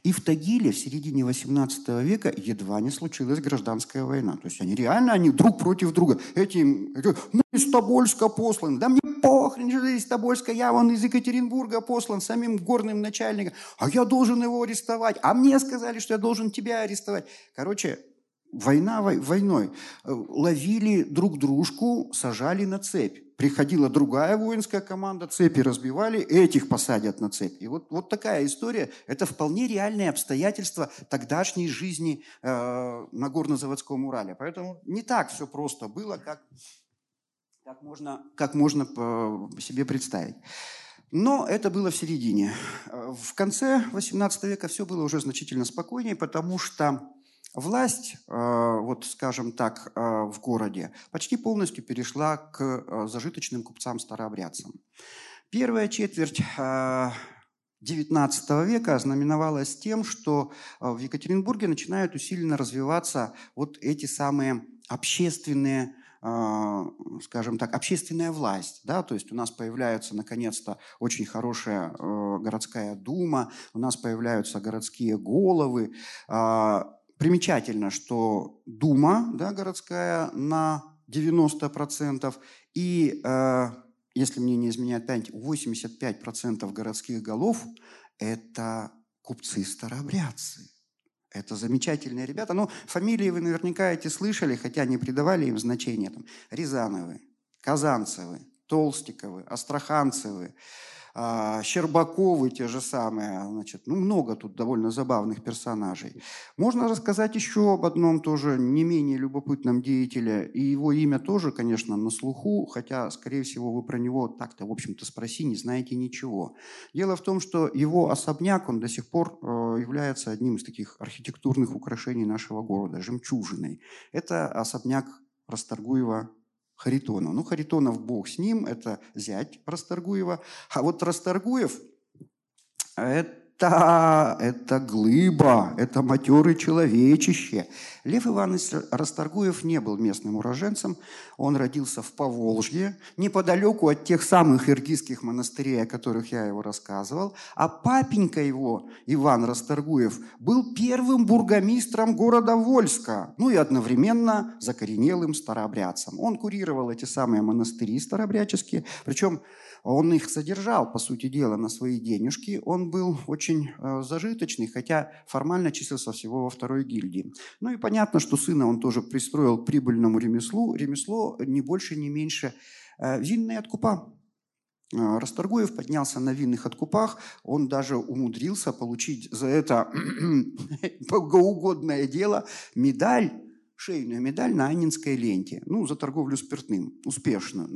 И в Тагиле в середине 18 века едва не случилась гражданская война. То есть они реально, они друг против друга. Эти, мы из Тобольска посланы. Да мне похрен, что из Тобольска, я вон из Екатеринбурга послан самим горным начальником. А я должен его арестовать. А мне сказали, что я должен тебя арестовать. Короче, война войной. Э, ловили друг дружку, сажали на цепь. Приходила другая воинская команда, цепи разбивали, этих посадят на цепь. И вот, вот такая история. Это вполне реальные обстоятельства тогдашней жизни э, на горно-заводском Урале. Поэтому не так все просто было, как, как можно, как можно по себе представить. Но это было в середине. Э, в конце XVIII века все было уже значительно спокойнее, потому что Власть, э, вот скажем так, э, в городе почти полностью перешла к э, зажиточным купцам-старообрядцам. Первая четверть XIX века ознаменовалась тем, что в Екатеринбурге начинают усиленно развиваться вот эти самые общественные скажем так, общественная власть. Да? То есть у нас появляется наконец-то очень хорошая городская дума, у нас появляются городские головы, примечательно, что Дума да, городская на 90%, и, э, если мне не изменяет память, 85% городских голов – это купцы-старообрядцы. Это замечательные ребята. Ну, фамилии вы наверняка эти слышали, хотя не придавали им значения. Там, Рязановы, Казанцевы, Толстиковы, Астраханцевы, Щербаковы те же самые, значит, ну, много тут довольно забавных персонажей. Можно рассказать еще об одном тоже не менее любопытном деятеле, и его имя тоже, конечно, на слуху, хотя, скорее всего, вы про него так-то, в общем-то, спроси, не знаете ничего. Дело в том, что его особняк, он до сих пор э, является одним из таких архитектурных украшений нашего города, жемчужиной. Это особняк Расторгуева Харитонов. Ну, Харитонов бог с ним, это зять Расторгуева. А вот Расторгуев – это это, это глыба, это матерый человечище. Лев Иванович Расторгуев не был местным уроженцем. Он родился в Поволжье, неподалеку от тех самых иргизских монастырей, о которых я его рассказывал. А папенька его, Иван Расторгуев, был первым бургомистром города Вольска, ну и одновременно закоренелым старообрядцем. Он курировал эти самые монастыри старообрядческие, причем он их содержал, по сути дела, на свои денежки. Он был очень э, зажиточный, хотя формально числился всего во второй гильдии. Ну и понятно, что сына он тоже пристроил к прибыльному ремеслу. Ремесло не больше, не меньше э, винные откупа. Э, Расторгуев поднялся на винных откупах, он даже умудрился получить за это богоугодное дело медаль, шейную медаль на Анинской ленте, ну, за торговлю спиртным, успешно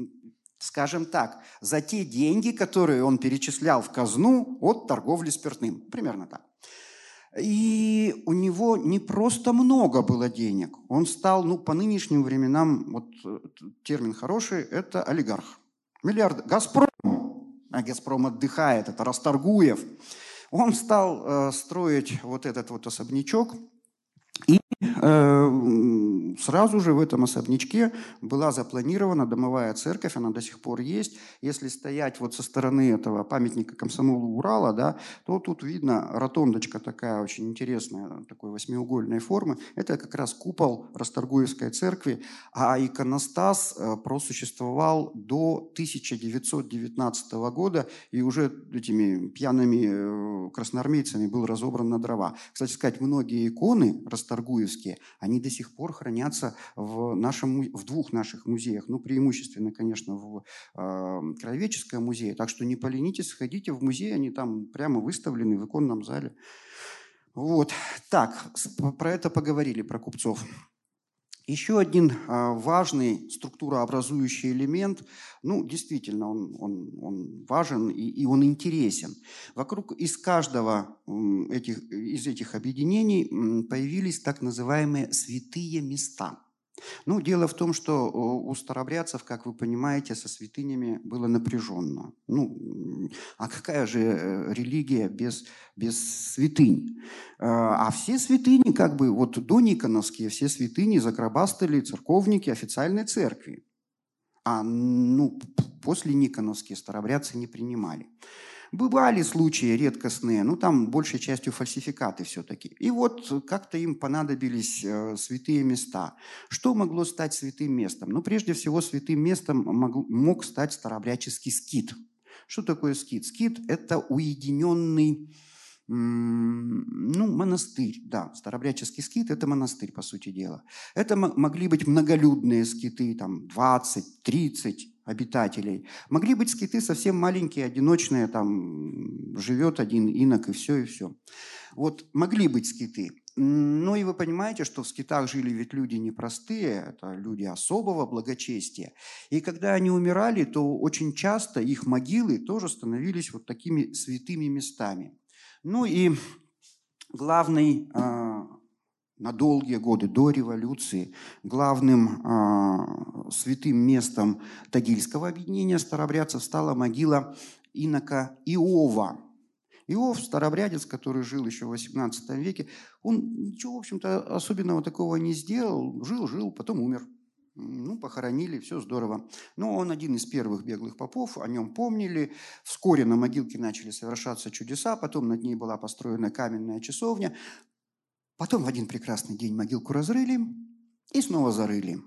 скажем так, за те деньги, которые он перечислял в казну от торговли спиртным. Примерно так. И у него не просто много было денег. Он стал, ну, по нынешним временам, вот э, термин хороший, это олигарх. Миллиард. «Газпром», а «Газпром» отдыхает, это Расторгуев. Он стал э, строить вот этот вот особнячок – и э, сразу же в этом особнячке была запланирована домовая церковь, она до сих пор есть. Если стоять вот со стороны этого памятника комсомолу Урала, да, то тут видно ротондочка такая очень интересная, такой восьмиугольной формы. Это как раз купол Расторгуевской церкви, а иконостас э, просуществовал до 1919 года и уже этими пьяными э, красноармейцами был разобран на дрова. Кстати сказать, многие иконы Расторгуевские, они до сих пор хранятся в, нашем, в двух наших музеях. Ну, преимущественно, конечно, в э, Краеведческом музее. Так что не поленитесь, сходите в музей, они там прямо выставлены в иконном зале. Вот. Так, про это поговорили, про купцов. Еще один а, важный структурообразующий элемент, ну, действительно, он, он, он важен и, и он интересен. Вокруг из каждого этих, из этих объединений появились так называемые святые места – ну, дело в том, что у старобрядцев, как вы понимаете, со святынями было напряженно. Ну, а какая же э, религия без, без святынь? А, а все святыни, как бы, вот до Никоновские, все святыни загробастали церковники официальной церкви. А ну, после Никоновские старобрядцы не принимали. Бывали случаи редкостные, ну там большей частью фальсификаты все-таки. И вот как-то им понадобились э, святые места. Что могло стать святым местом? Ну прежде всего святым местом мог, мог стать старообрядческий скит. Что такое скит? Скит – это уединенный ну, монастырь, да, старобрядческий скит – это монастырь, по сути дела. Это могли быть многолюдные скиты, там, 20, 30 обитателей. Могли быть скиты совсем маленькие, одиночные, там, живет один инок, и все, и все. Вот могли быть скиты. Ну и вы понимаете, что в скитах жили ведь люди непростые, это люди особого благочестия. И когда они умирали, то очень часто их могилы тоже становились вот такими святыми местами. Ну и главный а, на долгие годы до революции главным э, святым местом Тагильского объединения старобрядцев стала могила инока Иова. Иов, старобрядец, который жил еще в XVIII веке, он ничего, в общем-то, особенного такого не сделал. Жил, жил, потом умер. Ну, похоронили, все здорово. Но он один из первых беглых попов, о нем помнили. Вскоре на могилке начали совершаться чудеса, потом над ней была построена каменная часовня. Потом в один прекрасный день могилку разрыли и снова зарыли.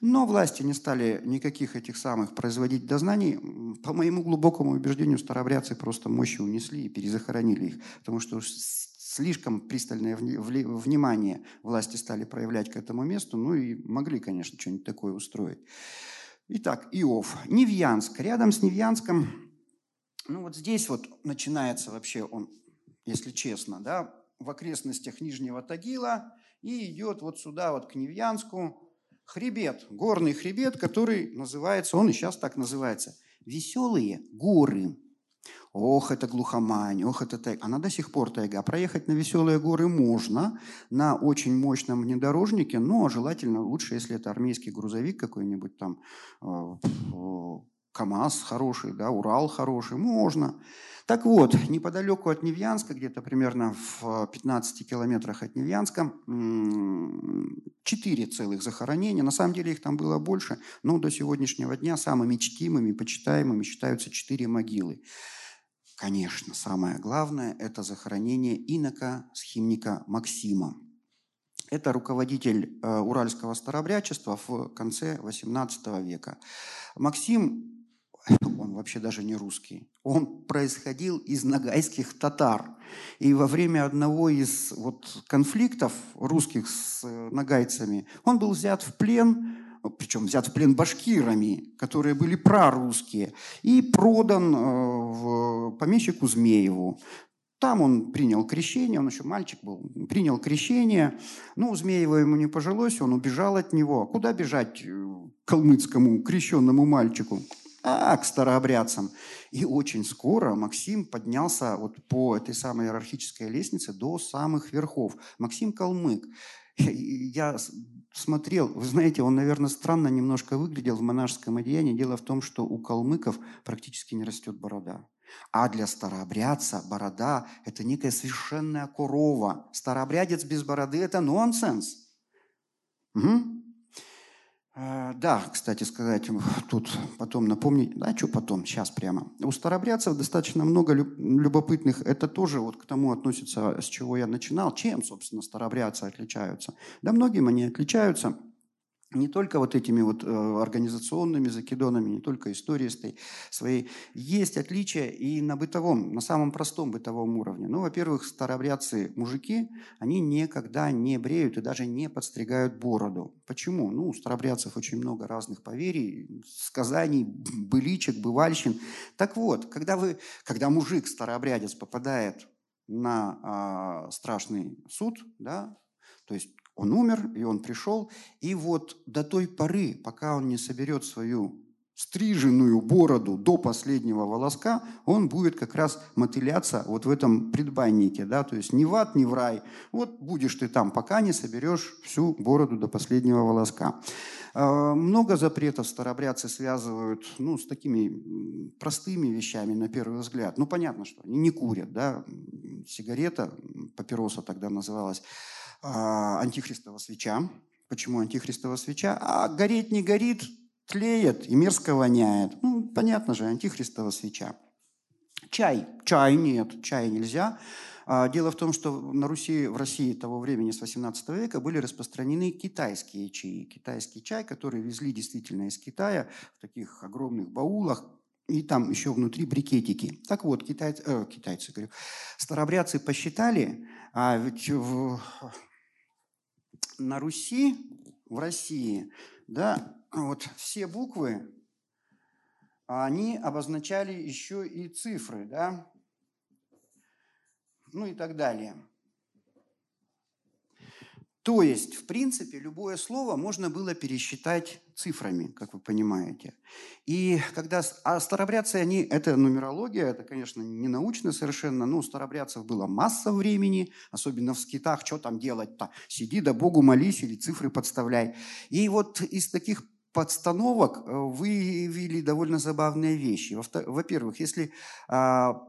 Но власти не стали никаких этих самых производить дознаний. По моему глубокому убеждению, старообрядцы просто мощи унесли и перезахоронили их, потому что слишком пристальное внимание власти стали проявлять к этому месту, ну и могли, конечно, что-нибудь такое устроить. Итак, Иов. Невьянск. Рядом с Невьянском, ну вот здесь вот начинается вообще он, если честно, да, в окрестностях Нижнего Тагила и идет вот сюда, вот к Невьянску, хребет, горный хребет, который называется, он и сейчас так называется, «Веселые горы». Ох, это глухомань, ох, это тайга. Она до сих пор тайга. Проехать на веселые горы можно на очень мощном внедорожнике, но желательно лучше, если это армейский грузовик какой-нибудь там, э, КАМАЗ хороший, да, Урал хороший, можно. Так вот, неподалеку от Невьянска, где-то примерно в 15 километрах от Невьянска, четыре целых захоронения. На самом деле их там было больше, но до сегодняшнего дня самыми чтимыми, почитаемыми считаются четыре могилы. Конечно, самое главное – это захоронение инока схимника Максима. Это руководитель э, уральского старобрячества в конце XVIII века. Максим он вообще даже не русский. Он происходил из нагайских татар. И во время одного из вот конфликтов русских с э, нагайцами он был взят в плен, причем взят в плен башкирами, которые были прорусские, и продан э, в помещику Змееву. Там он принял крещение, он еще мальчик был, принял крещение. Ну, Змеева ему не пожилось, он убежал от него. Куда бежать э, калмыцкому крещенному мальчику? А, к старообрядцам. И очень скоро Максим поднялся вот по этой самой иерархической лестнице до самых верхов. Максим Калмык. Я смотрел, вы знаете, он, наверное, странно немножко выглядел в монашеском одеянии. Дело в том, что у калмыков практически не растет борода. А для старообрядца борода – это некая священная корова. Старообрядец без бороды – это нонсенс. Угу. Э, да, кстати сказать, тут потом напомнить, да, что потом, сейчас прямо. У старобрядцев достаточно много любопытных, это тоже вот к тому относится, с чего я начинал. Чем, собственно, старобрядцы отличаются? Да многим они отличаются не только вот этими вот э, организационными закидонами, не только историей своей. Есть отличия и на бытовом, на самом простом бытовом уровне. Ну, во-первых, старообрядцы мужики, они никогда не бреют и даже не подстригают бороду. Почему? Ну, у старообрядцев очень много разных поверий, сказаний, быличек, бывальщин. Так вот, когда, вы, когда мужик, старообрядец, попадает на э, страшный суд, да, то есть он умер, и он пришел. И вот до той поры, пока он не соберет свою стриженную бороду до последнего волоска, он будет как раз мотыляться вот в этом предбаннике, да, то есть ни в ад, ни в рай. Вот будешь ты там, пока не соберешь всю бороду до последнего волоска. А, много запретов старобрядцы связывают ну, с такими простыми вещами на первый взгляд. Ну, понятно, что они не курят, да, сигарета, папироса тогда называлась, антихристова свеча. Почему антихристова свеча? А гореть не горит, тлеет и мерзко воняет. Ну, понятно же, антихристова свеча. Чай. Чай нет, чай нельзя. А, дело в том, что на Руси, в России того времени, с 18 века, были распространены китайские чаи. Китайский чай, который везли действительно из Китая в таких огромных баулах, и там еще внутри брикетики. Так вот, китайцы, э, китайцы говорю, старобрядцы посчитали, а ведь в, на Руси, в России, да, вот все буквы, они обозначали еще и цифры, да, ну и так далее. То есть, в принципе, любое слово можно было пересчитать цифрами, как вы понимаете. И когда... А старобрядцы, они... Это нумерология, это, конечно, не научно совершенно, но у старобрядцев было масса времени, особенно в скитах, что там делать-то? Сиди да Богу молись или цифры подставляй. И вот из таких подстановок э, выявили довольно забавные вещи. Во-первых, если а,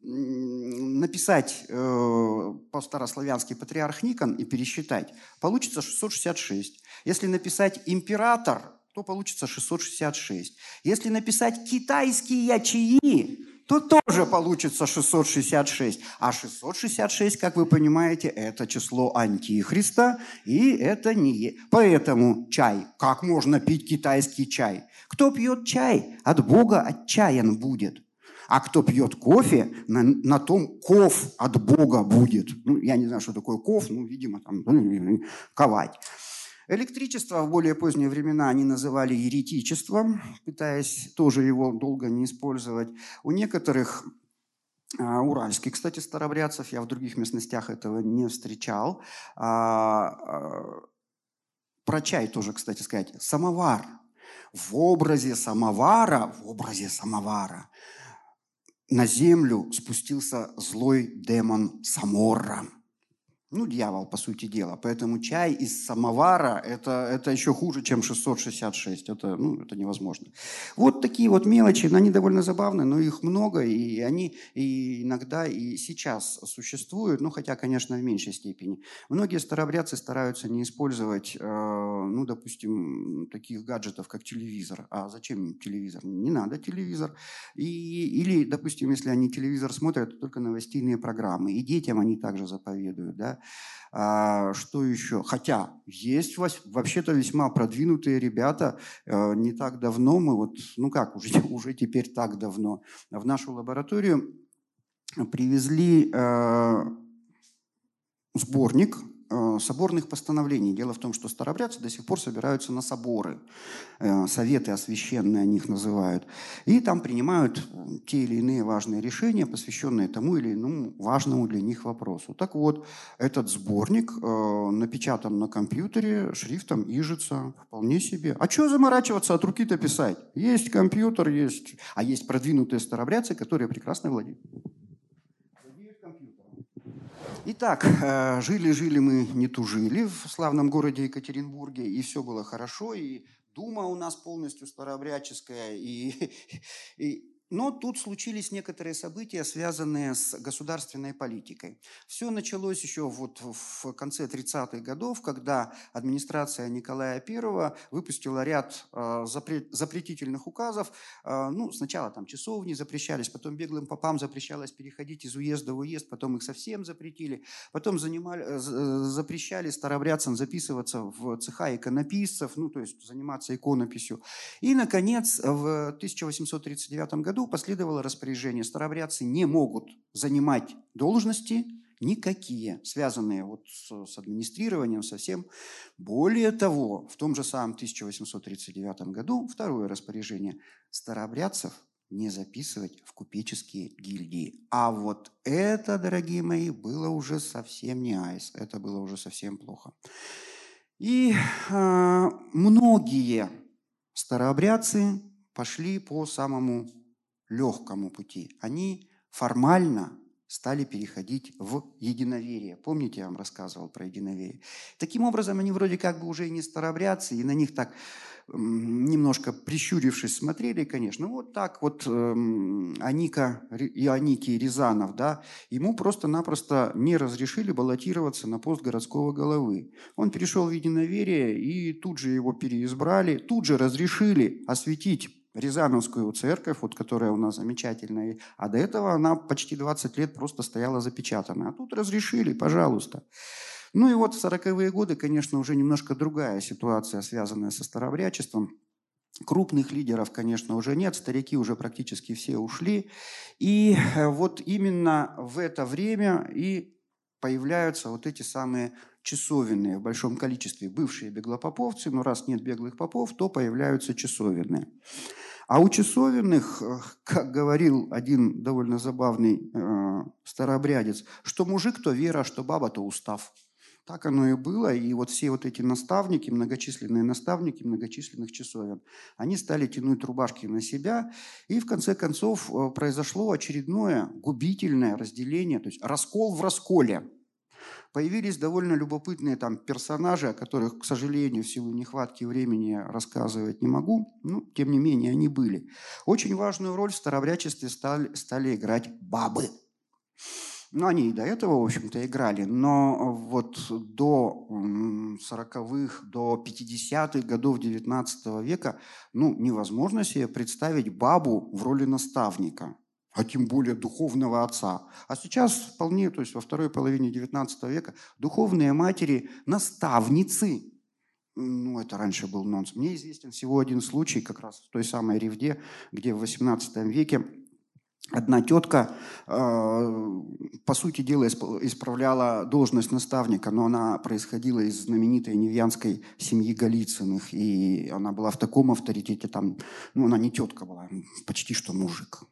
написать э, по-старославянски патриарх Никон и пересчитать, получится 666. Если написать император, то получится 666. Если написать китайские ячеи, то тоже получится 666. А 666, как вы понимаете, это число антихриста, и это не... Поэтому чай. Как можно пить китайский чай? Кто пьет чай, от Бога отчаян будет. А кто пьет кофе, на, на том ков от Бога будет. Ну, я не знаю, что такое ков, ну, видимо, там, ну, ковать. Электричество в более поздние времена они называли еретичеством, пытаясь тоже его долго не использовать. У некоторых а, уральских, кстати, старобрядцев, я в других местностях этого не встречал. А, а, про чай тоже, кстати сказать. Самовар. В образе самовара, в образе самовара на землю спустился злой демон Саморра – ну, дьявол, по сути дела. Поэтому чай из самовара это, – это еще хуже, чем 666. Это, ну, это невозможно. Вот такие вот мелочи, они довольно забавные, но их много, и они и иногда и сейчас существуют, ну, хотя, конечно, в меньшей степени. Многие старообрядцы стараются не использовать, э, ну, допустим, таких гаджетов, как телевизор. А зачем телевизор? Не надо телевизор. И, или, допустим, если они телевизор смотрят, то только новостейные программы. И детям они также заповедуют, да, а, что еще? Хотя есть вообще-то весьма продвинутые ребята. Э, не так давно мы вот, ну как, уже, уже теперь так давно, в нашу лабораторию привезли э, сборник Э, соборных постановлений. Дело в том, что старобрядцы до сих пор собираются на соборы, э, советы освященные о них называют, и там принимают те или иные важные решения, посвященные тому или иному важному для них вопросу. Так вот, этот сборник э, напечатан на компьютере шрифтом Ижица, вполне себе. А что заморачиваться, от руки-то писать? Есть компьютер, есть, а есть продвинутые старобрядцы, которые прекрасно владеют. Итак, э, жили-жили мы, не тужили в славном городе Екатеринбурге, и все было хорошо, и дума у нас полностью старообрядческая, и, и но тут случились некоторые события, связанные с государственной политикой. Все началось еще вот в конце 30-х годов, когда администрация Николая I выпустила ряд э, запретительных указов. Э, ну, сначала там часовни запрещались, потом беглым попам запрещалось переходить из уезда в уезд, потом их совсем запретили, потом занимали, э, запрещали старобрядцам записываться в цеха иконописцев, ну, то есть заниматься иконописью. И, наконец, в 1839 году году последовало распоряжение, старобрядцы не могут занимать должности никакие, связанные вот с, с администрированием, со всем. Более того, в том же самом 1839 году второе распоряжение старообрядцев не записывать в купеческие гильдии. А вот это, дорогие мои, было уже совсем не айс, это было уже совсем плохо. И э, многие старообрядцы пошли по самому легкому пути. Они формально стали переходить в единоверие. Помните, я вам рассказывал про единоверие? Таким образом, они вроде как бы уже и не старобрядцы, и на них так немножко прищурившись смотрели, конечно. Вот так вот эм, Аника, Ионики Рязанов, да, ему просто-напросто не разрешили баллотироваться на пост городского головы. Он перешел в единоверие, и тут же его переизбрали, тут же разрешили осветить Рязановскую церковь, вот, которая у нас замечательная, а до этого она почти 20 лет просто стояла запечатанная. А тут разрешили, пожалуйста. Ну и вот в 40-е годы, конечно, уже немножко другая ситуация, связанная со староврячеством. Крупных лидеров, конечно, уже нет, старики уже практически все ушли. И э, вот именно в это время и появляются вот эти самые часовенные в большом количестве, бывшие беглопоповцы, но раз нет беглых попов, то появляются часовенные. А у часовенных, э, как говорил один довольно забавный э, старообрядец, что мужик то вера, что баба то устав. Так оно и было. И вот все вот эти наставники, многочисленные наставники многочисленных часовен, они стали тянуть рубашки на себя. И в конце концов э, произошло очередное губительное разделение, то есть раскол в расколе. Появились довольно любопытные там персонажи, о которых, к сожалению, в силу нехватки времени рассказывать не могу, но тем не менее они были. Очень важную роль в староврячестве стали, стали играть бабы. Ну, они и до этого, в общем-то, играли, но вот до 40-х, до 50-х годов 19 века, ну, невозможно себе представить бабу в роли наставника. А тем более духовного отца. А сейчас вполне, то есть во второй половине XIX века, духовные матери, наставницы, ну, это раньше был нонс. Мне известен всего один случай, как раз в той самой Ревде, где в XVIII веке одна тетка, э, по сути дела, исправляла должность наставника, но она происходила из знаменитой невьянской семьи Голицыных, и она была в таком авторитете, там, ну, она не тетка была, почти что мужик.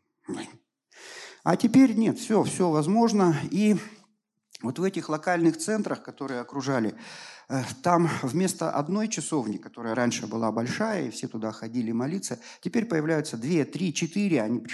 А теперь нет, все, все возможно, и вот в этих локальных центрах, которые окружали, э, там вместо одной часовни, которая раньше была большая, и все туда ходили молиться, теперь появляются две, три, четыре, они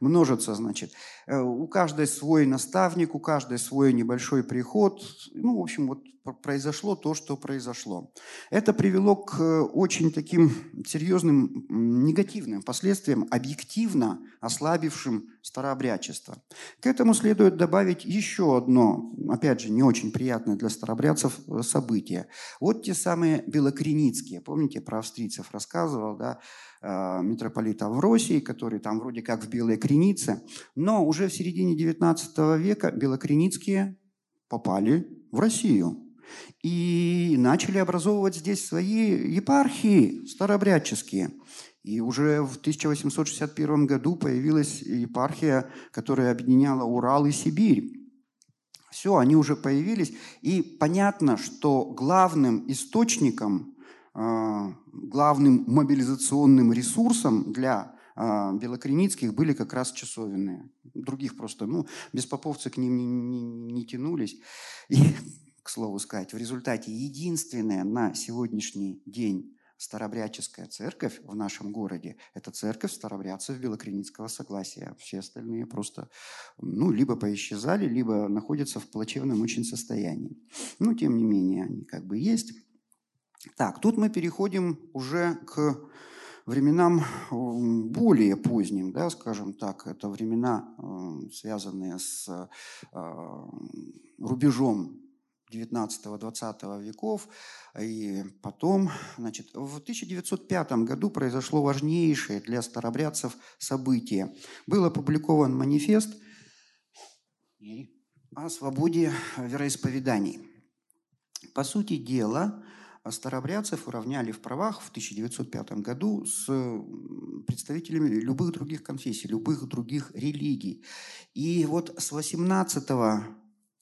множатся, значит. Э, у каждой свой наставник, у каждой свой небольшой приход. Ну, в общем, вот произошло то, что произошло. Это привело к э, очень таким серьезным негативным последствиям, объективно ослабившим старообрядчество. К этому следует добавить еще одно, опять же, не очень приятное для старообрядцев э, событие. Вот те самые белокреницкие, помните, про австрийцев рассказывал, да, э, митрополит Авросий, который там вроде как в Белой Кренице, но уже в середине XIX века белокреницкие попали в Россию и начали образовывать здесь свои епархии старообрядческие. И уже в 1861 году появилась епархия, которая объединяла Урал и Сибирь. Все, они уже появились. И понятно, что главным источником, главным мобилизационным ресурсом для а, белокреницких были как раз часовенные. Других просто, ну, беспоповцы к ним не, не, не тянулись. И к слову сказать, в результате единственная на сегодняшний день старобрядческая церковь в нашем городе – это церковь старобрядцев Белокреницкого согласия. Все остальные просто ну, либо поисчезали, либо находятся в плачевном очень состоянии. Но, тем не менее, они как бы есть. Так, тут мы переходим уже к временам более поздним, да, скажем так, это времена, связанные с э, рубежом 19-20 веков. И потом, значит, в 1905 году произошло важнейшее для старобрядцев событие. Был опубликован манифест о свободе вероисповеданий. По сути дела, старобрядцев уравняли в правах в 1905 году с представителями любых других конфессий, любых других религий. И вот с 18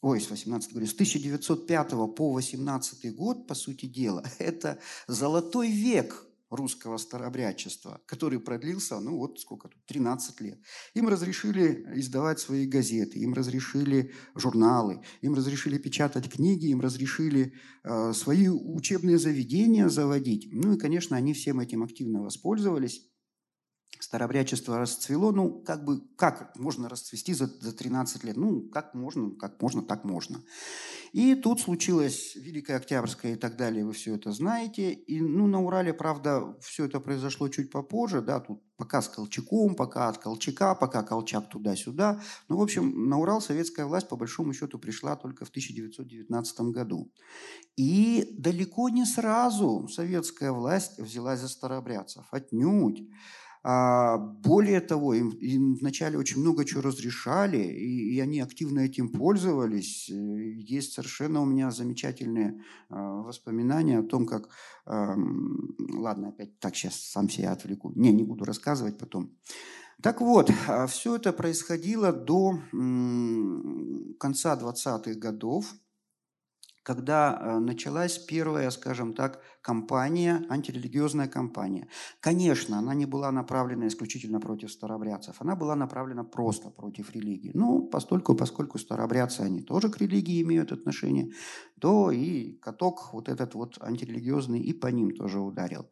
ой, с 18 говорю, с 1905 по 18 год, по сути дела, это золотой век русского старообрядчества, который продлился, ну вот сколько тут, 13 лет. Им разрешили издавать свои газеты, им разрешили журналы, им разрешили печатать книги, им разрешили э, свои учебные заведения заводить. Ну и, конечно, они всем этим активно воспользовались старообрядчество расцвело, ну, как бы, как можно расцвести за, за 13 лет? Ну, как можно, как можно, так можно. И тут случилось Великая Октябрьская и так далее, вы все это знаете. И, ну, на Урале, правда, все это произошло чуть попозже, да, тут пока с Колчаком, пока от Колчака, пока Колчак туда-сюда. Ну, в общем, на Урал советская власть, по большому счету, пришла только в 1919 году. И далеко не сразу советская власть взялась за старообрядцев, отнюдь. А, более того, им, им вначале очень много чего разрешали, и, и они активно этим пользовались. Э, есть совершенно у меня замечательные а, воспоминания о том, как... Ладно, опять так сейчас сам себя отвлеку. Не, не буду рассказывать потом. Так вот, а, все это происходило до конца 20-х годов, когда э, началась первая, скажем так, кампания, антирелигиозная кампания. Конечно, она не была направлена исключительно против старобрядцев, она была направлена просто против религии. Ну, постольку, поскольку старобрядцы, они тоже к религии имеют отношение, то и каток вот этот вот антирелигиозный и по ним тоже ударил.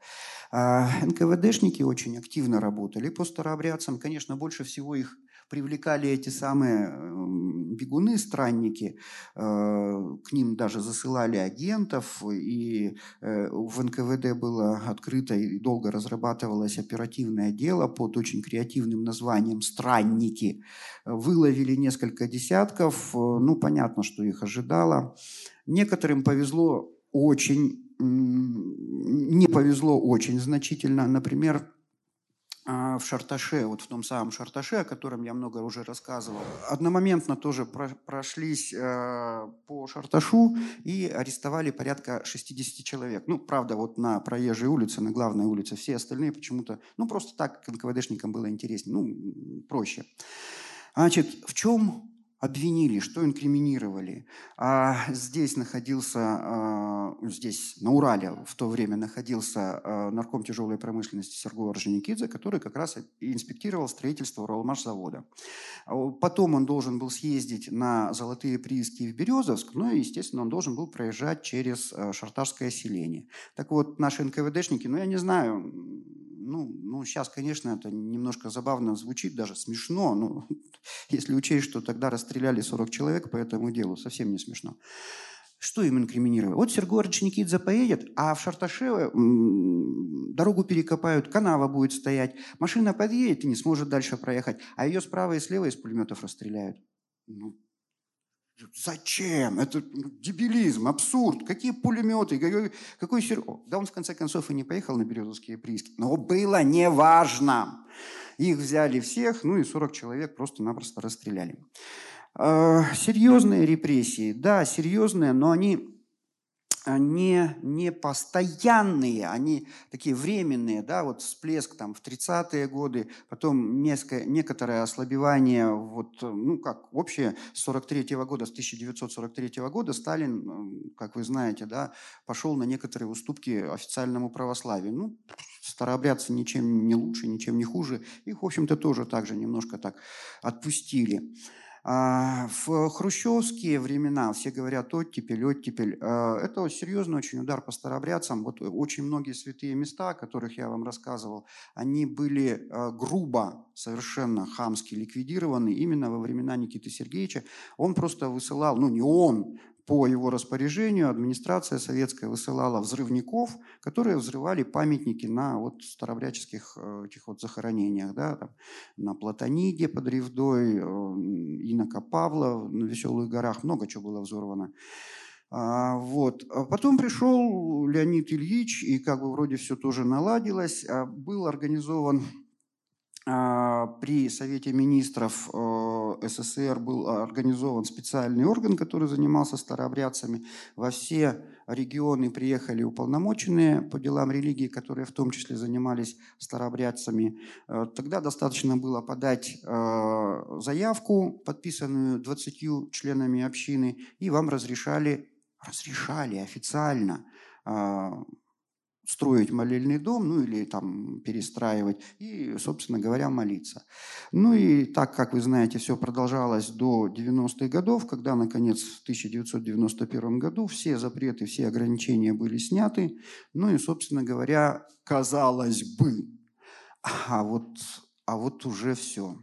А НКВДшники очень активно работали по старообрядцам. Конечно, больше всего их привлекали эти самые эм, бегуны, странники, э, к ним даже засылали агентов, и э, в НКВД было открыто и долго разрабатывалось оперативное дело под очень креативным названием «Странники». Выловили несколько десятков, э, ну, понятно, что их ожидало. Некоторым повезло очень, не повезло очень значительно. Например, в Шарташе, вот в том самом Шарташе, о котором я много уже рассказывал. Одномоментно тоже прошлись э, по Шарташу и арестовали порядка 60 человек. Ну, правда, вот на проезжей улице, на главной улице, все остальные почему-то, ну, просто так НКВДшникам было интереснее, ну, проще. Значит, в чем обвинили, что инкриминировали. А здесь находился, а, здесь на Урале в то время находился а, нарком тяжелой промышленности Сергей Орджоникидзе, который как раз инспектировал строительство Уралмашзавода. Потом он должен был съездить на Золотые прииски в Березовск, ну и, естественно, он должен был проезжать через а, Шартарское селение. Так вот, наши НКВДшники, ну, я не знаю, ну, ну, сейчас, конечно, это немножко забавно звучит, даже смешно, но если учесть, что тогда расстреляли 40 человек по этому делу, совсем не смешно. Что им инкриминировали? Вот Сергей Орджоникидзе поедет, а в Шарташе дорогу перекопают, канава будет стоять, машина подъедет и не сможет дальше проехать, а ее справа и слева из пулеметов расстреляют. Ну, Зачем? Это дебилизм, абсурд. Какие пулеметы? Какой, какой сер... Да он в конце концов и не поехал на Березовские прииски. Но было неважно. Их взяли всех, ну и 40 человек просто-напросто расстреляли. Э, серьезные репрессии, да, серьезные, но они не, не постоянные, они такие временные, да, вот всплеск там в 30-е годы, потом несколько, некоторое ослабевание, вот, ну, как вообще с 43 -го года, с 1943 -го года Сталин, как вы знаете, да, пошел на некоторые уступки официальному православию. Ну, старообрядцы ничем не лучше, ничем не хуже, их, в общем-то, тоже так же немножко так отпустили. А, в хрущевские времена, все говорят оттепель, оттепель, а, это серьезный очень удар по старообрядцам. Вот очень многие святые места, о которых я вам рассказывал, они были а, грубо, совершенно хамски ликвидированы именно во времена Никиты Сергеевича. Он просто высылал, ну не он, по его распоряжению администрация советская высылала взрывников, которые взрывали памятники на вот старобряческих э, этих вот захоронениях, да, там, на Платониде под Ревдой, э, Инока Павла, на Веселых горах, много чего было взорвано. А, вот. А потом пришел Леонид Ильич, и как бы вроде все тоже наладилось. А был организован при Совете министров э, СССР был организован специальный орган, который занимался старообрядцами. Во все регионы приехали уполномоченные по делам религии, которые в том числе занимались старообрядцами. Э, тогда достаточно было подать э, заявку, подписанную 20 членами общины, и вам разрешали, разрешали официально строить молельный дом, ну или там перестраивать, и, собственно говоря, молиться. Ну и так, как вы знаете, все продолжалось до 90-х годов, когда, наконец, в 1991 году все запреты, все ограничения были сняты, ну и, собственно говоря, казалось бы, а вот, а вот уже все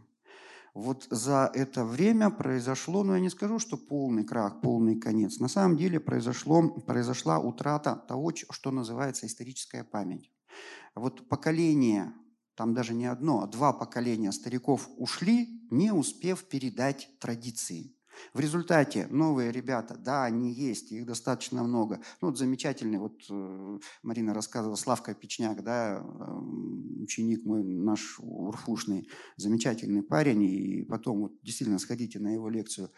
вот за это время произошло, ну я не скажу, что полный крах, полный конец. На самом деле произошло, произошла утрата того, что называется историческая память. Вот поколение, там даже не одно, а два поколения стариков ушли, не успев передать традиции. В результате новые ребята, да, они есть, их достаточно много. Ну, вот замечательный, вот э, Марина рассказывала, Славка Печняк, да, э, ученик мой наш урфушный, замечательный парень, и потом вот действительно сходите на его лекцию.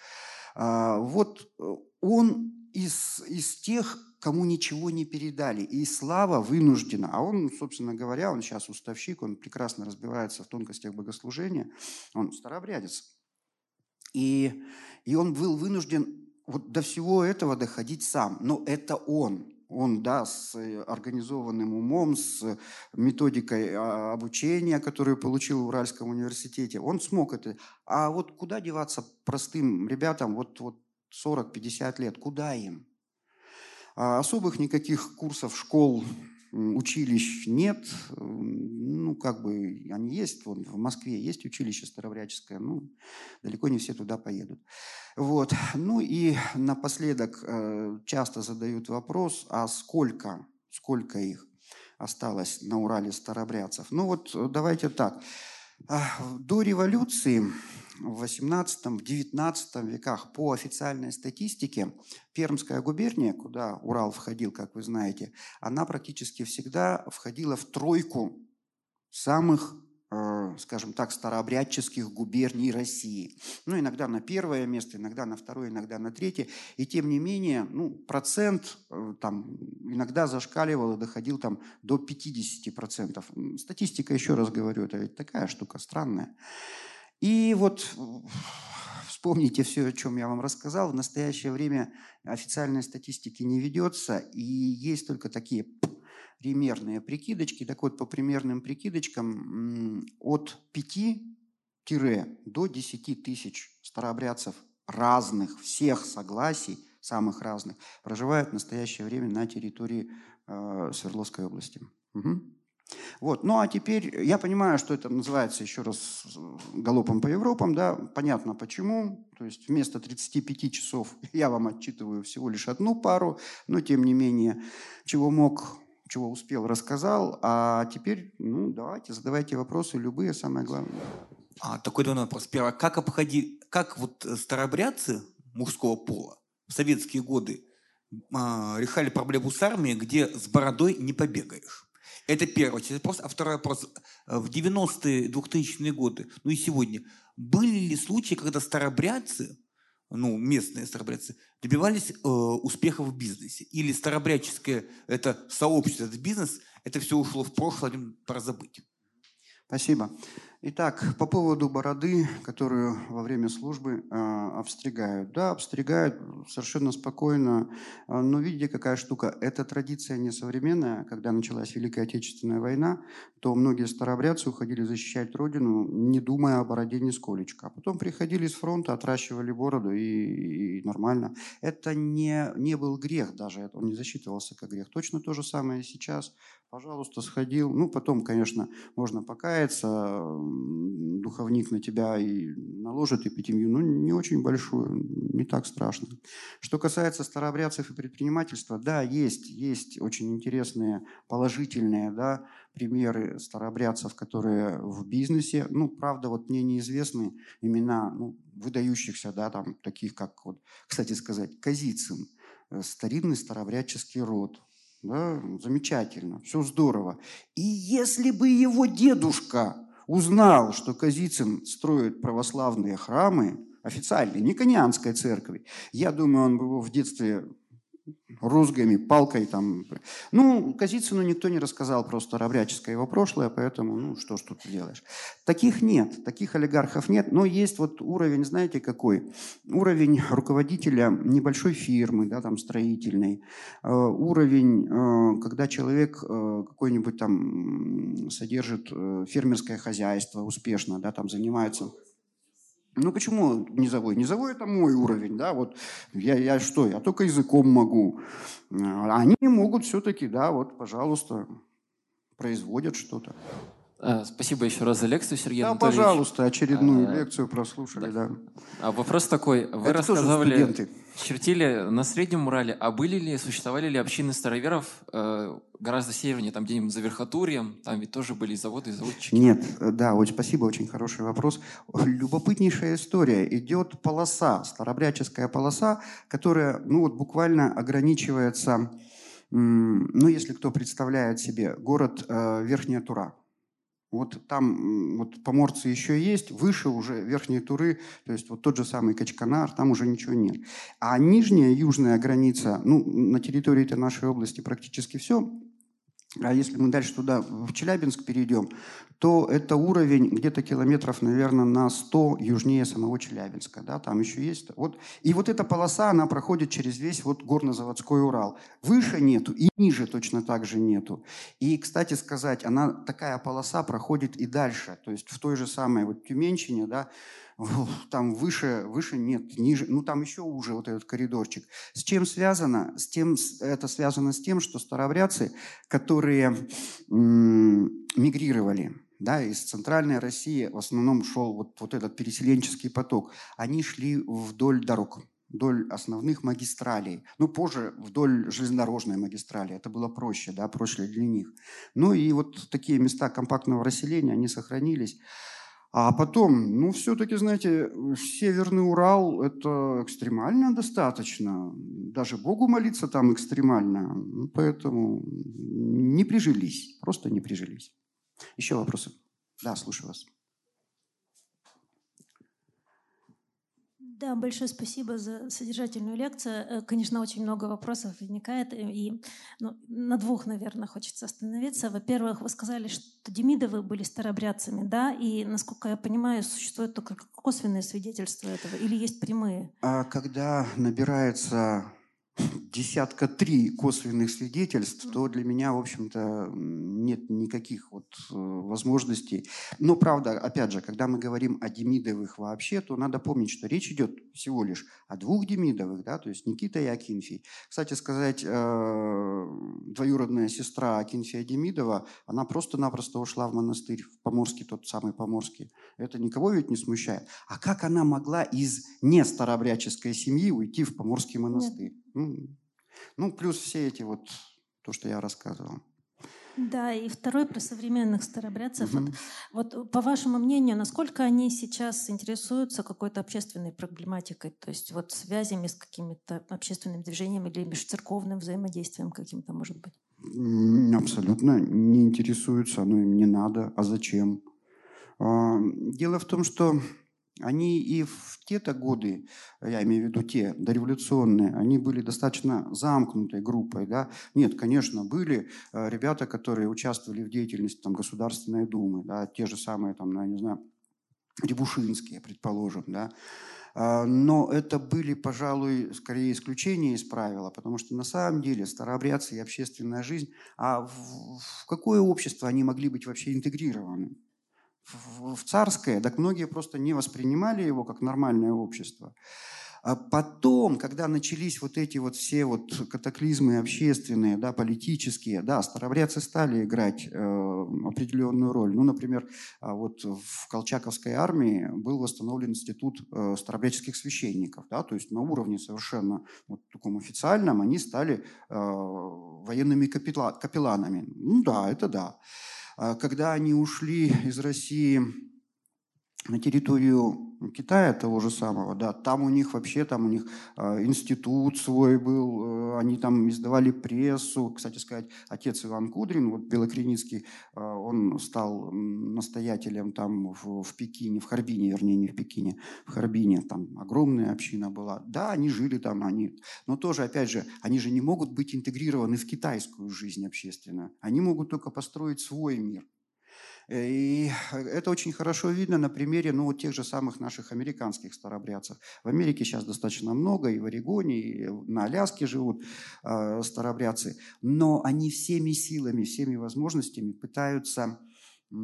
А, вот э, он из, из тех, кому ничего не передали. И слава вынуждена. А он, собственно говоря, он сейчас уставщик, он прекрасно разбирается в тонкостях богослужения. Он старообрядец. И, и он был вынужден вот до всего этого доходить сам. Но это он. Он, да, с организованным умом, с методикой а, обучения, которую получил в Уральском университете, он смог это. А вот куда деваться простым ребятам, вот, вот 40-50 лет, куда им? А особых никаких курсов, школ, училищ нет, ну, как бы они есть, вон, в Москве есть училище старовряческое, ну, далеко не все туда поедут. Вот. Ну и напоследок э, часто задают вопрос, а сколько, сколько их осталось на Урале старобрядцев? Ну вот давайте так. До революции в 18 в 19 веках по официальной статистике Пермская губерния, куда Урал входил, как вы знаете, она практически всегда входила в тройку самых э, скажем так, старообрядческих губерний России. Ну, иногда на первое место, иногда на второе, иногда на третье. И тем не менее, ну, процент э, там иногда зашкаливал и доходил там до 50%. Статистика, еще раз говорю, это ведь такая штука странная. И вот вспомните все, о чем я вам рассказал. В настоящее время официальной статистики не ведется, и есть только такие примерные прикидочки. Так вот, по примерным прикидочкам от 5 до 10 тысяч старообрядцев разных, всех согласий, самых разных, проживают в настоящее время на территории э, Свердловской области. Угу. Вот. Ну а теперь я понимаю, что это называется еще раз галопом по Европам, да, понятно почему. То есть вместо 35 часов я вам отчитываю всего лишь одну пару, но тем не менее, чего мог, чего успел, рассказал. А теперь, ну, давайте, задавайте вопросы, любые, самое главное. А, такой двойной вопрос. Первое, как обходить, как вот старобрядцы мужского пола в советские годы а, решали проблему с армией, где с бородой не побегаешь? Это первый вопрос. А второй вопрос. В 90-е, 2000-е годы, ну и сегодня, были ли случаи, когда старобрядцы, ну, местные старобрядцы, добивались э, успеха в бизнесе? Или старобрядческое это сообщество, этот бизнес, это все ушло в прошлое, пора забыть? Спасибо. Итак, по поводу бороды, которую во время службы э, обстригают. Да, обстригают совершенно спокойно, э, но видите, какая штука. Эта традиция не современная. Когда началась Великая Отечественная война, то многие старообрядцы уходили защищать родину, не думая о бороде нисколечко. А потом приходили с фронта, отращивали бороду и, и нормально. Это не, не был грех даже, он не засчитывался как грех. Точно то же самое сейчас пожалуйста, сходил. Ну, потом, конечно, можно покаяться, духовник на тебя и наложит эпитемию, но не очень большую, не так страшно. Что касается старообрядцев и предпринимательства, да, есть, есть очень интересные, положительные, да, примеры старообрядцев, которые в бизнесе, ну, правда, вот мне неизвестны имена ну, выдающихся, да, там, таких как, вот, кстати сказать, Казицын, э, старинный старообрядческий род, да, замечательно, все здорово. И если бы его дедушка узнал, что Казицын строит православные храмы, официальные, не Конианской церкви, я думаю, он бы его в детстве розгами, палкой там. Ну, Казицыну никто не рассказал просто равряческое его прошлое, поэтому, ну, что ж тут делаешь. Таких нет, таких олигархов нет, но есть вот уровень, знаете, какой? Уровень руководителя небольшой фирмы, да, там, строительной, э, уровень, э, когда человек э, какой-нибудь там содержит фермерское хозяйство успешно, да, там занимается ну почему низовой? Низовой это мой уровень, да, вот я, я что, я только языком могу. А они могут все-таки, да, вот, пожалуйста, производят что-то. А, спасибо еще раз за лекцию, Сергей да, Анатольевич. пожалуйста, очередную а, лекцию прослушали, да. да. А вопрос такой. Вы Это рассказывали, чертили на Среднем Урале, а были ли, существовали ли общины староверов э, гораздо севернее, там где-нибудь за Верхотурьем, там ведь тоже были заводы и заводчики? Нет, э, да, очень спасибо, очень хороший вопрос. Любопытнейшая история. Идет полоса, старобряческая полоса, которая, ну вот буквально ограничивается, ну если кто представляет себе, город э, Верхняя Тура – вот там вот поморцы еще есть, выше уже верхние туры, то есть вот тот же самый Качканар, там уже ничего нет. А нижняя южная граница, ну, на территории этой нашей области практически все, а если мы дальше туда, в Челябинск перейдем, то это уровень где-то километров, наверное, на 100 южнее самого Челябинска. Да, там еще есть. Вот. И вот эта полоса, она проходит через весь вот горно-заводской Урал. Выше нету и ниже точно так же нету. И, кстати сказать, она, такая полоса проходит и дальше. То есть в той же самой вот Тюменщине, да, там выше, выше нет, ниже, ну там еще уже вот этот коридорчик. С чем связано? С тем, это связано с тем, что старобрядцы, которые м- мигрировали, да, из центральной России в основном шел вот, вот этот переселенческий поток. Они шли вдоль дорог, вдоль основных магистралей. Ну, позже вдоль железнодорожной магистрали. Это было проще, да, проще для них. Ну и вот такие места компактного расселения, они сохранились. А потом, ну, все-таки, знаете, Северный Урал – это экстремально достаточно. Даже Богу молиться там экстремально. Поэтому не прижились, просто не прижились. Еще вопросы? Да, слушаю вас. Да, большое спасибо за содержательную лекцию. Э, конечно, очень много вопросов возникает, э, и ну, на двух, наверное, хочется остановиться. Во-первых, вы сказали, что Демидовы были старобрядцами, да, и, насколько я понимаю, существуют только косвенные свидетельства этого, или есть прямые? А когда набирается десятка три косвенных свидетельств, то для меня, в общем-то, нет никаких вот э, возможностей. Но, правда, опять же, когда мы говорим о Демидовых вообще, то надо помнить, что речь идет всего лишь о двух Демидовых, да, то есть Никита и Акинфий. Кстати сказать, э, двоюродная сестра Акинфия Демидова, она просто-напросто ушла в монастырь, в Поморский, тот самый Поморский. Это никого ведь не смущает. А как она могла из не старобряческой семьи уйти в Поморский монастырь? Ну, плюс все эти вот, то, что я рассказывал. Да, и второй про современных старобрядцев. Mm-hmm. Вот, вот по вашему мнению, насколько они сейчас интересуются какой-то общественной проблематикой, то есть вот связями с какими-то общественными движениями или межцерковным взаимодействием каким-то, может быть? Абсолютно не интересуются, оно им не надо. А зачем? А, дело в том, что они и в те-то годы, я имею в виду те, дореволюционные, они были достаточно замкнутой группой. Да? Нет, конечно, были э, ребята, которые участвовали в деятельности там, Государственной Думы, да? те же самые, там, ну, я не знаю, Рябушинские, предположим, да, а, но это были, пожалуй, скорее исключения из правила, потому что на самом деле старообрядцы и общественная жизнь, а в, в какое общество они могли быть вообще интегрированы? В царское, так многие просто не воспринимали его как нормальное общество. А потом, когда начались вот эти вот все вот катаклизмы общественные, да, политические, да, старобрядцы стали играть э, определенную роль. Ну, например, а вот в Колчаковской армии был восстановлен институт э, старобрядческих священников, да, то есть на уровне совершенно вот таком официальном они стали э, военными капела, капелланами. Ну да, это да. А когда они ушли из России на территорию Китая того же самого, да, там у них вообще, там у них э, институт свой был, э, они там издавали прессу. Кстати сказать, отец Иван Кудрин, вот Белокреницкий, э, он стал настоятелем там в, в Пекине, в Харбине, вернее, не в Пекине, в Харбине, там огромная община была. Да, они жили там, они, но тоже, опять же, они же не могут быть интегрированы в китайскую жизнь общественную. Они могут только построить свой мир. Э, и это очень хорошо видно на примере ну, тех же самых наших американских старобрядцев. В Америке сейчас достаточно много, и в Орегоне, и на Аляске живут э, старобрядцы. Но они всеми силами, всеми возможностями пытаются э,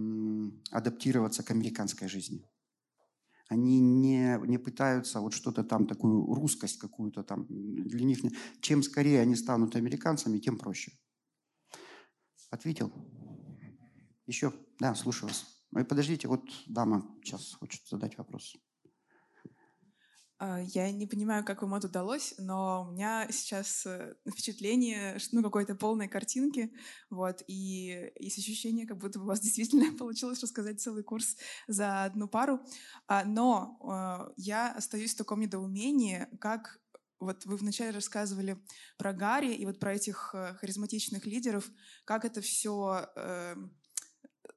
адаптироваться к американской жизни. Они не, не пытаются вот что-то там, такую русскость какую-то там. Для них, чем скорее они станут американцами, тем проще. Ответил? Еще? Да, слушаю вас. Ой, подождите, вот дама сейчас хочет задать вопрос. А, я не понимаю, как вам это удалось, но у меня сейчас э, впечатление, ну, какой-то полной картинки, вот, и есть ощущение, как будто бы у вас действительно получилось рассказать целый курс за одну пару, а, но а, я остаюсь в таком недоумении, как вот вы вначале рассказывали про Гарри и вот про этих э, харизматичных лидеров, как это все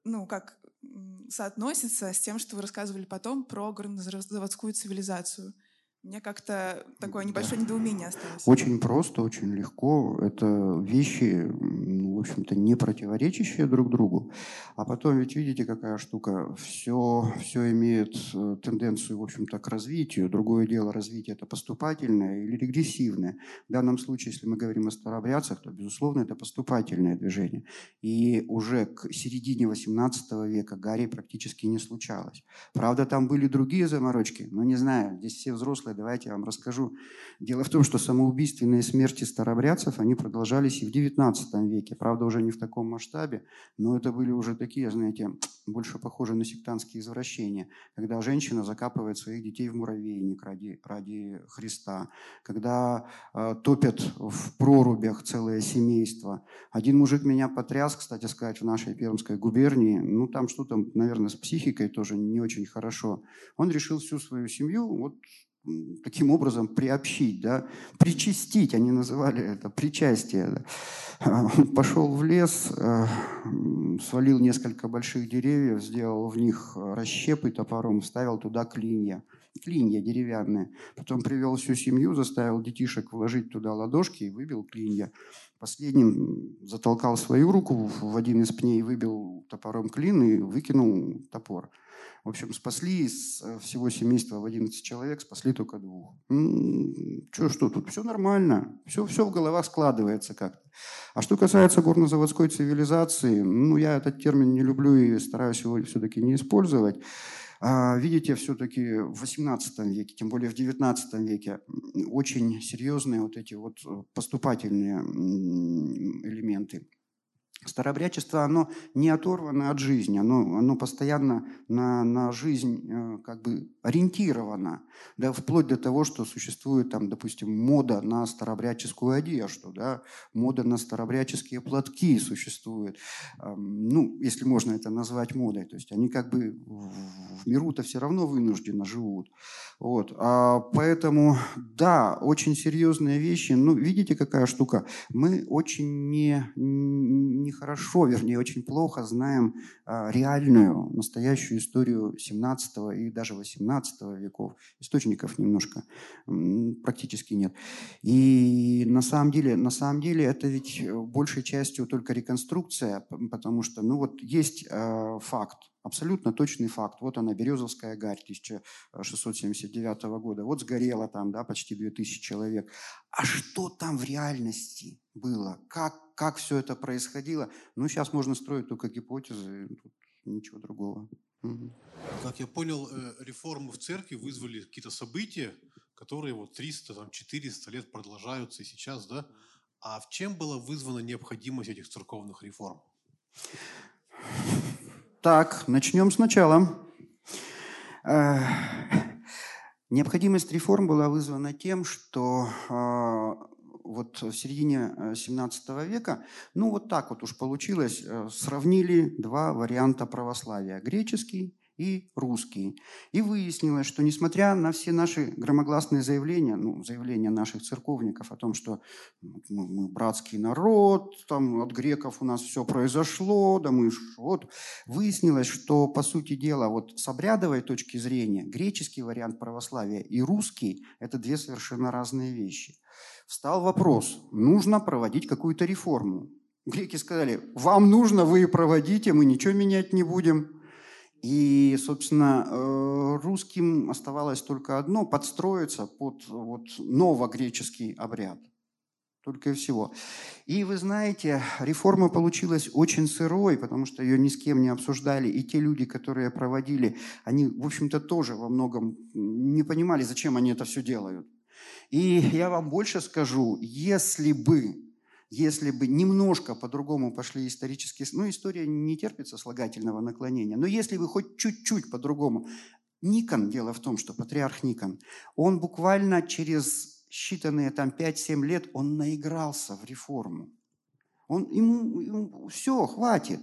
ну, как соотносится с тем, что вы рассказывали потом про горнозаводскую цивилизацию. Мне как-то такое небольшое недоумение осталось. Очень просто, очень легко. Это вещи, ну, в общем-то, не противоречащие друг другу. А потом ведь видите, какая штука. Все, все имеет э, тенденцию, в общем-то, к развитию. Другое дело, развитие это поступательное или регрессивное. В данном случае, если мы говорим о старообрядцах, то, безусловно, это поступательное движение. И уже к середине XVIII века Гарри практически не случалось. Правда, там были другие заморочки, но не знаю, здесь все взрослые давайте я вам расскажу. Дело в том, что самоубийственные смерти старобрядцев, они продолжались и в XIX веке. Правда, уже не в таком масштабе, но это были уже такие, знаете, больше похожие на сектантские извращения. Когда женщина закапывает своих детей в муравейник ради, ради Христа. Когда э, топят в прорубях целое семейство. Один мужик меня потряс, кстати сказать, в нашей Пермской губернии. Ну, там что-то, наверное, с психикой тоже не очень хорошо. Он решил всю свою семью вот таким образом приобщить, да, причастить, они называли это причастие. Да. Он пошел в лес, э, свалил несколько больших деревьев, сделал в них расщепы топором, вставил туда клинья клинья деревянные. Потом привел всю семью, заставил детишек вложить туда ладошки и выбил клинья. Последним затолкал свою руку в один из пней, выбил топором клин и выкинул топор. В общем, спасли из э, всего семейства в 11 человек, спасли только двух. Что, что тут? Все нормально. Все, все в головах складывается как-то. А что касается горнозаводской цивилизации, ну, я этот термин не люблю и стараюсь его все-таки не использовать. А, видите, все-таки в XVIII веке, тем более в XIX веке, очень серьезные вот эти вот э, поступательные элементы Старообрядчество, оно не оторвано от жизни, оно, оно постоянно на, на жизнь э, как бы ориентировано, да, вплоть до того, что существует там, допустим, мода на старообрядческую одежду, да, мода на старообрядческие платки существует, ну, если можно это назвать модой, то есть они как бы в миру-то все равно вынужденно живут. Вот. А поэтому, да, очень серьезные вещи. Ну, видите, какая штука? Мы очень не, нехорошо, вернее, очень плохо знаем а, реальную, настоящую историю 17 и даже 18 веков. Источников немножко практически нет. И на самом деле, на самом деле это ведь большей частью только реконструкция, потому что, ну вот есть э, факт, Абсолютно точный факт. Вот она, Березовская гарь 1679 года. Вот сгорело там да, почти 2000 человек. А что там в реальности было? Как, как все это происходило? Ну, сейчас можно строить только гипотезы, тут ничего другого. Угу. Как я понял, э, реформы в церкви вызвали какие-то события, которые вот 300-400 лет продолжаются и сейчас, да? А в чем была вызвана необходимость этих церковных реформ? Так, начнем сначала. Э, необходимость реформ была вызвана тем, что э, вот в середине 17 э, века, ну вот так вот уж получилось, сравнили два варианта православия – греческий и русский. И выяснилось, что несмотря на все наши громогласные заявления, ну, заявления наших церковников о том, что мы, мы братский народ, там от греков у нас все произошло, да мы вот, выяснилось, что, по сути дела, вот с обрядовой точки зрения, греческий вариант православия и русский – это две совершенно разные вещи. Встал вопрос, нужно проводить какую-то реформу. Греки сказали, вам нужно, вы проводите, мы ничего менять не будем. И, собственно, э, русским оставалось только одно – подстроиться под вот новогреческий обряд. Только и всего. И вы знаете, реформа получилась очень сырой, потому что ее ни с кем не обсуждали. И те люди, которые проводили, они, в общем-то, тоже во многом не понимали, зачем они это все делают. И я вам больше скажу, если бы если бы немножко по-другому пошли исторические... Ну, история не терпится слагательного наклонения, но если бы хоть чуть-чуть по-другому... Никон, дело в том, что патриарх Никон, он буквально через считанные там 5-7 лет, он наигрался в реформу. Он, ему, ему все, хватит.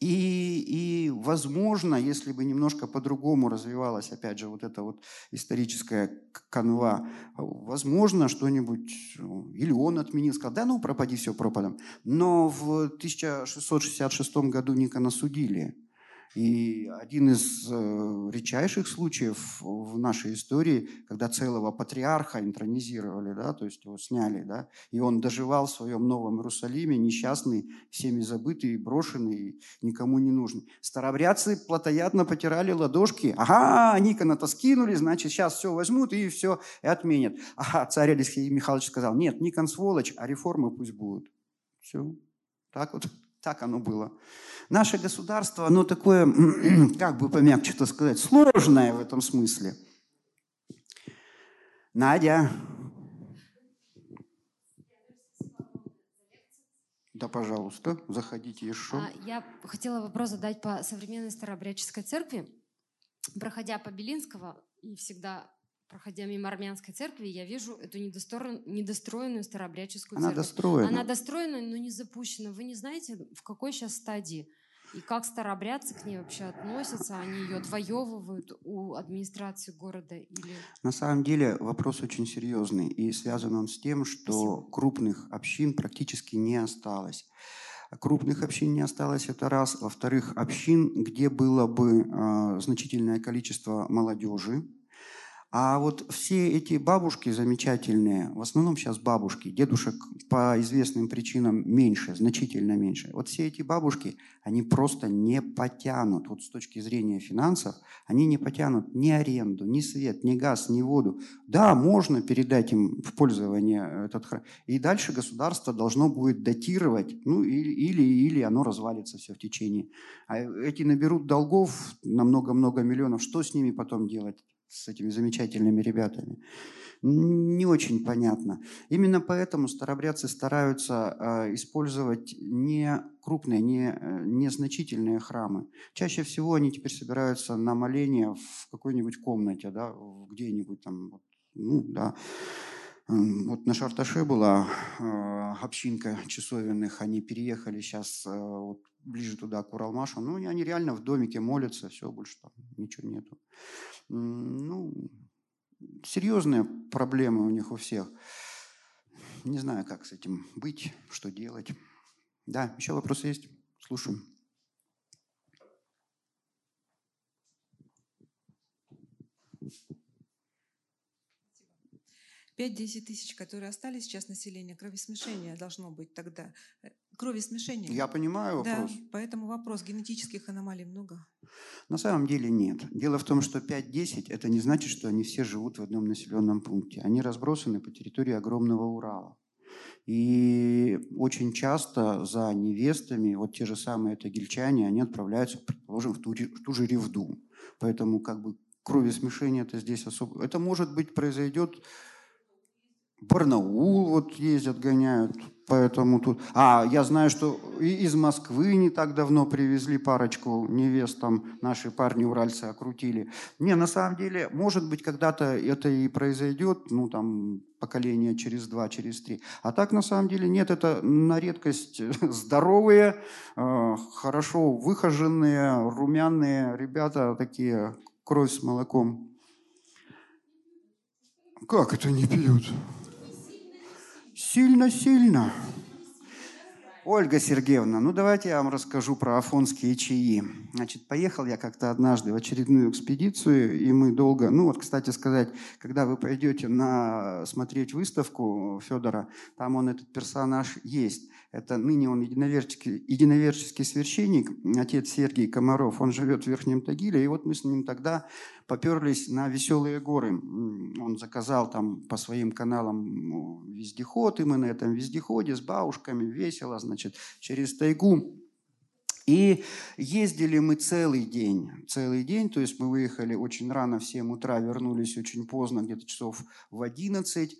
И, и, возможно, если бы немножко по-другому развивалась, опять же, вот эта вот историческая канва, возможно, что-нибудь, ну, или он отменил, сказал, да ну, пропади все пропадом. Но в 1666 году Никона судили и один из э, редчайших случаев в нашей истории, когда целого патриарха интронизировали, да, то есть его сняли, да, и он доживал в своем Новом Иерусалиме, несчастный, всеми забытый, брошенный, никому не нужный. Старобрядцы плотоядно потирали ладошки. Ага, Никона-то скинули, значит, сейчас все возьмут и все и отменят. Ага, царь Алексей Михайлович сказал, нет, Никон сволочь, а реформы пусть будут. Все. Так вот, так оно было. Наше государство, оно такое, как бы помягче-то сказать, сложное в этом смысле. Надя. Да, пожалуйста, заходите еще. А, я хотела вопрос задать по современной старообрядческой церкви. Проходя по Белинского и всегда проходя мимо армянской церкви, я вижу эту недостроенную, недостроенную старообрядческую Она церковь. Достроена. Она достроена, но не запущена. Вы не знаете, в какой сейчас стадии? И как старообрядцы к ней вообще относятся? Они ее отвоевывают у администрации города? Или... На самом деле вопрос очень серьезный. И связан он с тем, что Спасибо. крупных общин практически не осталось. Крупных общин не осталось, это раз. Во-вторых, общин, где было бы э, значительное количество молодежи, А вот все эти бабушки замечательные, в основном сейчас бабушки, дедушек по известным причинам меньше, значительно меньше. Вот все эти бабушки, они просто не потянут, вот с точки зрения финансов, они не потянут ни аренду, ни свет, ни газ, ни воду. Да, можно передать им в пользование этот храм. И дальше государство должно будет датировать, ну или, или, или оно развалится все в течение. А эти наберут долгов на много-много миллионов, что с ними потом делать? С этими замечательными ребятами. Не очень понятно. Именно поэтому старобрядцы стараются э, использовать не крупные, не, э, незначительные храмы. Чаще всего они теперь собираются на моление в какой-нибудь комнате, да, где-нибудь там, ну, да. Вот на Шарташе была э, общинка часовенных, они переехали сейчас вот, ближе туда, к Уралмашу. Ну, они реально в домике молятся, все, больше там ничего нету. Ну, серьезные проблемы у них у всех. Не знаю, как с этим быть, что делать. Да, еще вопросы есть? Слушаю. 5-10 тысяч, которые остались сейчас населения, кровосмешение должно быть тогда. Э, кровосмешение. Я понимаю вопрос. Да, поэтому вопрос, генетических аномалий много? На самом деле нет. Дело в том, что 5-10 это не значит, что они все живут в одном населенном пункте. Они разбросаны по территории огромного Урала. И очень часто за невестами, вот те же самые тагильчане, они отправляются, предположим, в ту, в ту же Ревду. Поэтому как бы кровесмешение это здесь особо... Это может быть произойдет Барнаул вот ездят, гоняют, поэтому тут... А, я знаю, что из Москвы не так давно привезли парочку невест, там наши парни уральцы окрутили. Не, на самом деле, может быть, когда-то это и произойдет, ну, там, поколение через два, через три. А так, на самом деле, нет, это на редкость здоровые, э, хорошо выхоженные, румяные ребята, такие, кровь с молоком. Как это не пьют? Сильно-сильно. Ольга Сергеевна, ну давайте я вам расскажу про афонские чаи. Значит, поехал я как-то однажды в очередную экспедицию, и мы долго... Ну вот, кстати сказать, когда вы пойдете на смотреть выставку Федора, там он, этот персонаж, есть. Это ныне он единоверческий, единоверческий священник, отец Сергий Комаров. Он живет в Верхнем Тагиле, и вот мы с ним тогда поперлись на Веселые горы. Он заказал там по своим каналам вездеход, и мы на этом вездеходе с бабушками весело, значит, через тайгу и ездили мы целый день, целый день, то есть мы выехали очень рано в 7 утра, вернулись очень поздно, где-то часов в 11.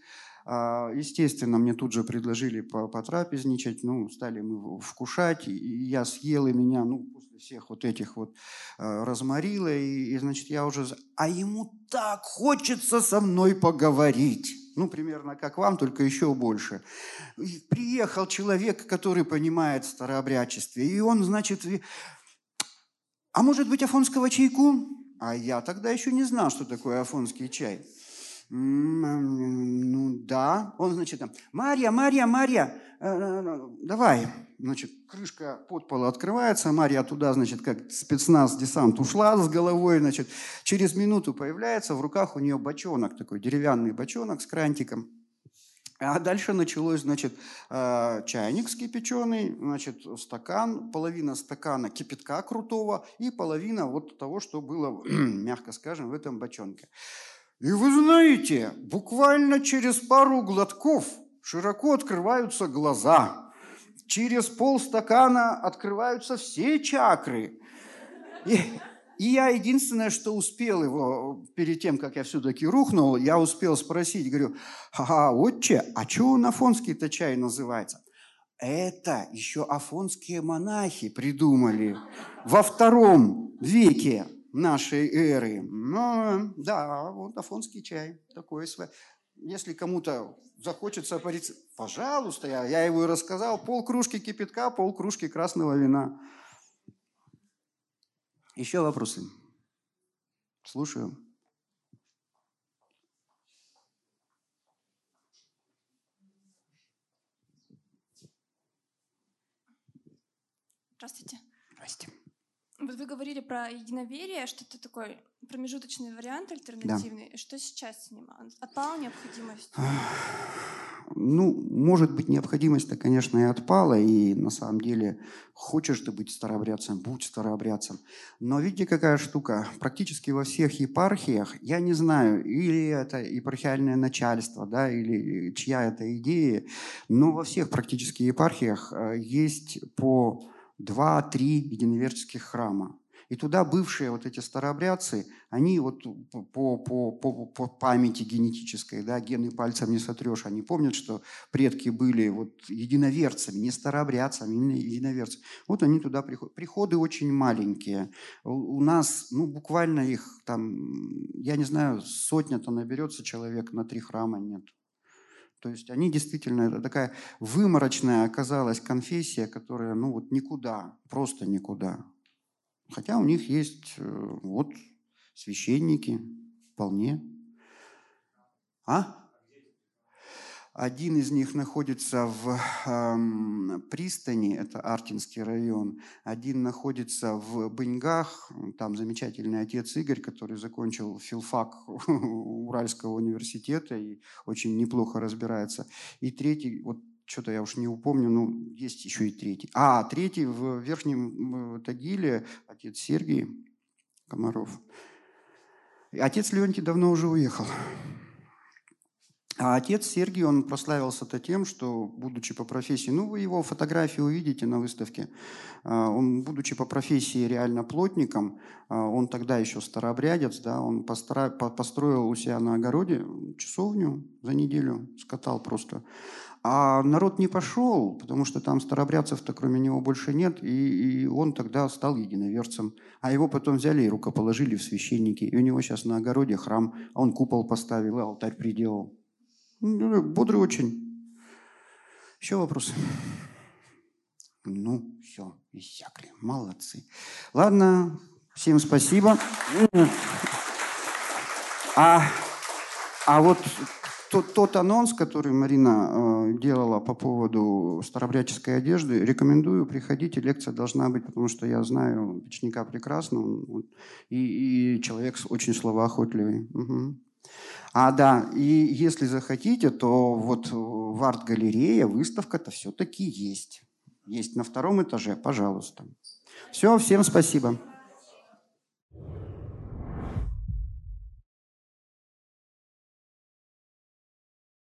А, естественно, мне тут же предложили потрапезничать, ну, стали мы вкушать, и я съел, и меня, ну, после всех вот этих вот а, разморило, и, и, значит, я уже... А ему так хочется со мной поговорить. Ну, примерно как вам, только еще больше. И приехал человек, который понимает старообрядчестве, и он, значит, а может быть, афонского чайку? А я тогда еще не знал, что такое афонский чай. Ну да. Он, значит, там, Марья, Марья, Марья, э, э, э, давай. Значит, крышка подпола открывается, Марья туда, значит, как спецназ, десант ушла с головой, значит, через минуту появляется, в руках у нее бочонок, такой деревянный бочонок с крантиком. А дальше началось, значит, чайник скипяченый, значит, стакан, половина стакана кипятка крутого и половина вот того, что было, мягко скажем, в этом бочонке. И вы знаете, буквально через пару глотков широко открываются глаза. Через полстакана открываются все чакры. И, и я единственное, что успел его, перед тем, как я все-таки рухнул, я успел спросить, говорю, ага, отче, а что он афонский-то чай называется? Это еще афонские монахи придумали во втором веке нашей эры. Ну, да, вот афонский чай. Такой свой. Если кому-то захочется парить, пожалуйста, я, я его и рассказал. Пол кружки кипятка, пол кружки красного вина. Еще вопросы? Слушаю. Здравствуйте. Вот вы говорили про единоверие, что это такой промежуточный вариант альтернативный. Да. Что сейчас с ним? Отпала необходимость? Ну, может быть, необходимость-то, конечно, и отпала, и на самом деле хочешь ты быть старообрядцем, будь старообрядцем. Но видите, какая штука? Практически во всех епархиях, я не знаю, или это епархиальное начальство, да, или чья это идея, но во всех практически епархиях э, есть по два-три единоверческих храма. И туда бывшие вот эти старообрядцы, они вот по, по, по, по памяти генетической, да, гены пальцем не сотрешь, они помнят, что предки были вот единоверцами, не старообрядцами, именно единоверцами. Вот они туда приходят. Приходы очень маленькие. У, нас, ну, буквально их там, я не знаю, сотня-то наберется человек, на три храма нет. То есть они действительно, это такая выморочная оказалась конфессия, которая, ну вот никуда, просто никуда. Хотя у них есть э, вот священники, вполне. А? Один из них находится в э, пристани, это Артинский район. Один находится в Быньгах, там замечательный отец Игорь, который закончил филфак Уральского университета и очень неплохо разбирается. И третий, вот что-то я уж не упомню, ну, есть еще и третий. А, третий в Верхнем Тагиле, отец Сергий Комаров. Отец Леонтий давно уже уехал. А отец Сергий, он прославился-то тем, что, будучи по профессии, ну, вы его фотографии увидите на выставке, а, он, будучи по профессии реально плотником, а, он тогда еще старообрядец, да, он построил у себя на огороде часовню за неделю, скатал просто. А народ не пошел, потому что там старобрядцев-то кроме него больше нет, и, и он тогда стал единоверцем. А его потом взяли и рукоположили в священники. И у него сейчас на огороде храм, а он купол поставил и алтарь приделал. Ну, бодрый очень. Еще вопросы? Ну, все, иссякли. Молодцы. Ладно, всем спасибо. А, а вот тот, тот анонс, который Марина э, делала по поводу старобряческой одежды, рекомендую, приходите, лекция должна быть, потому что я знаю печника прекрасно, он, и, и человек очень словоохотливый. Угу. А да, и если захотите, то вот в арт-галерее выставка-то все-таки есть. Есть на втором этаже, пожалуйста. Все, всем спасибо.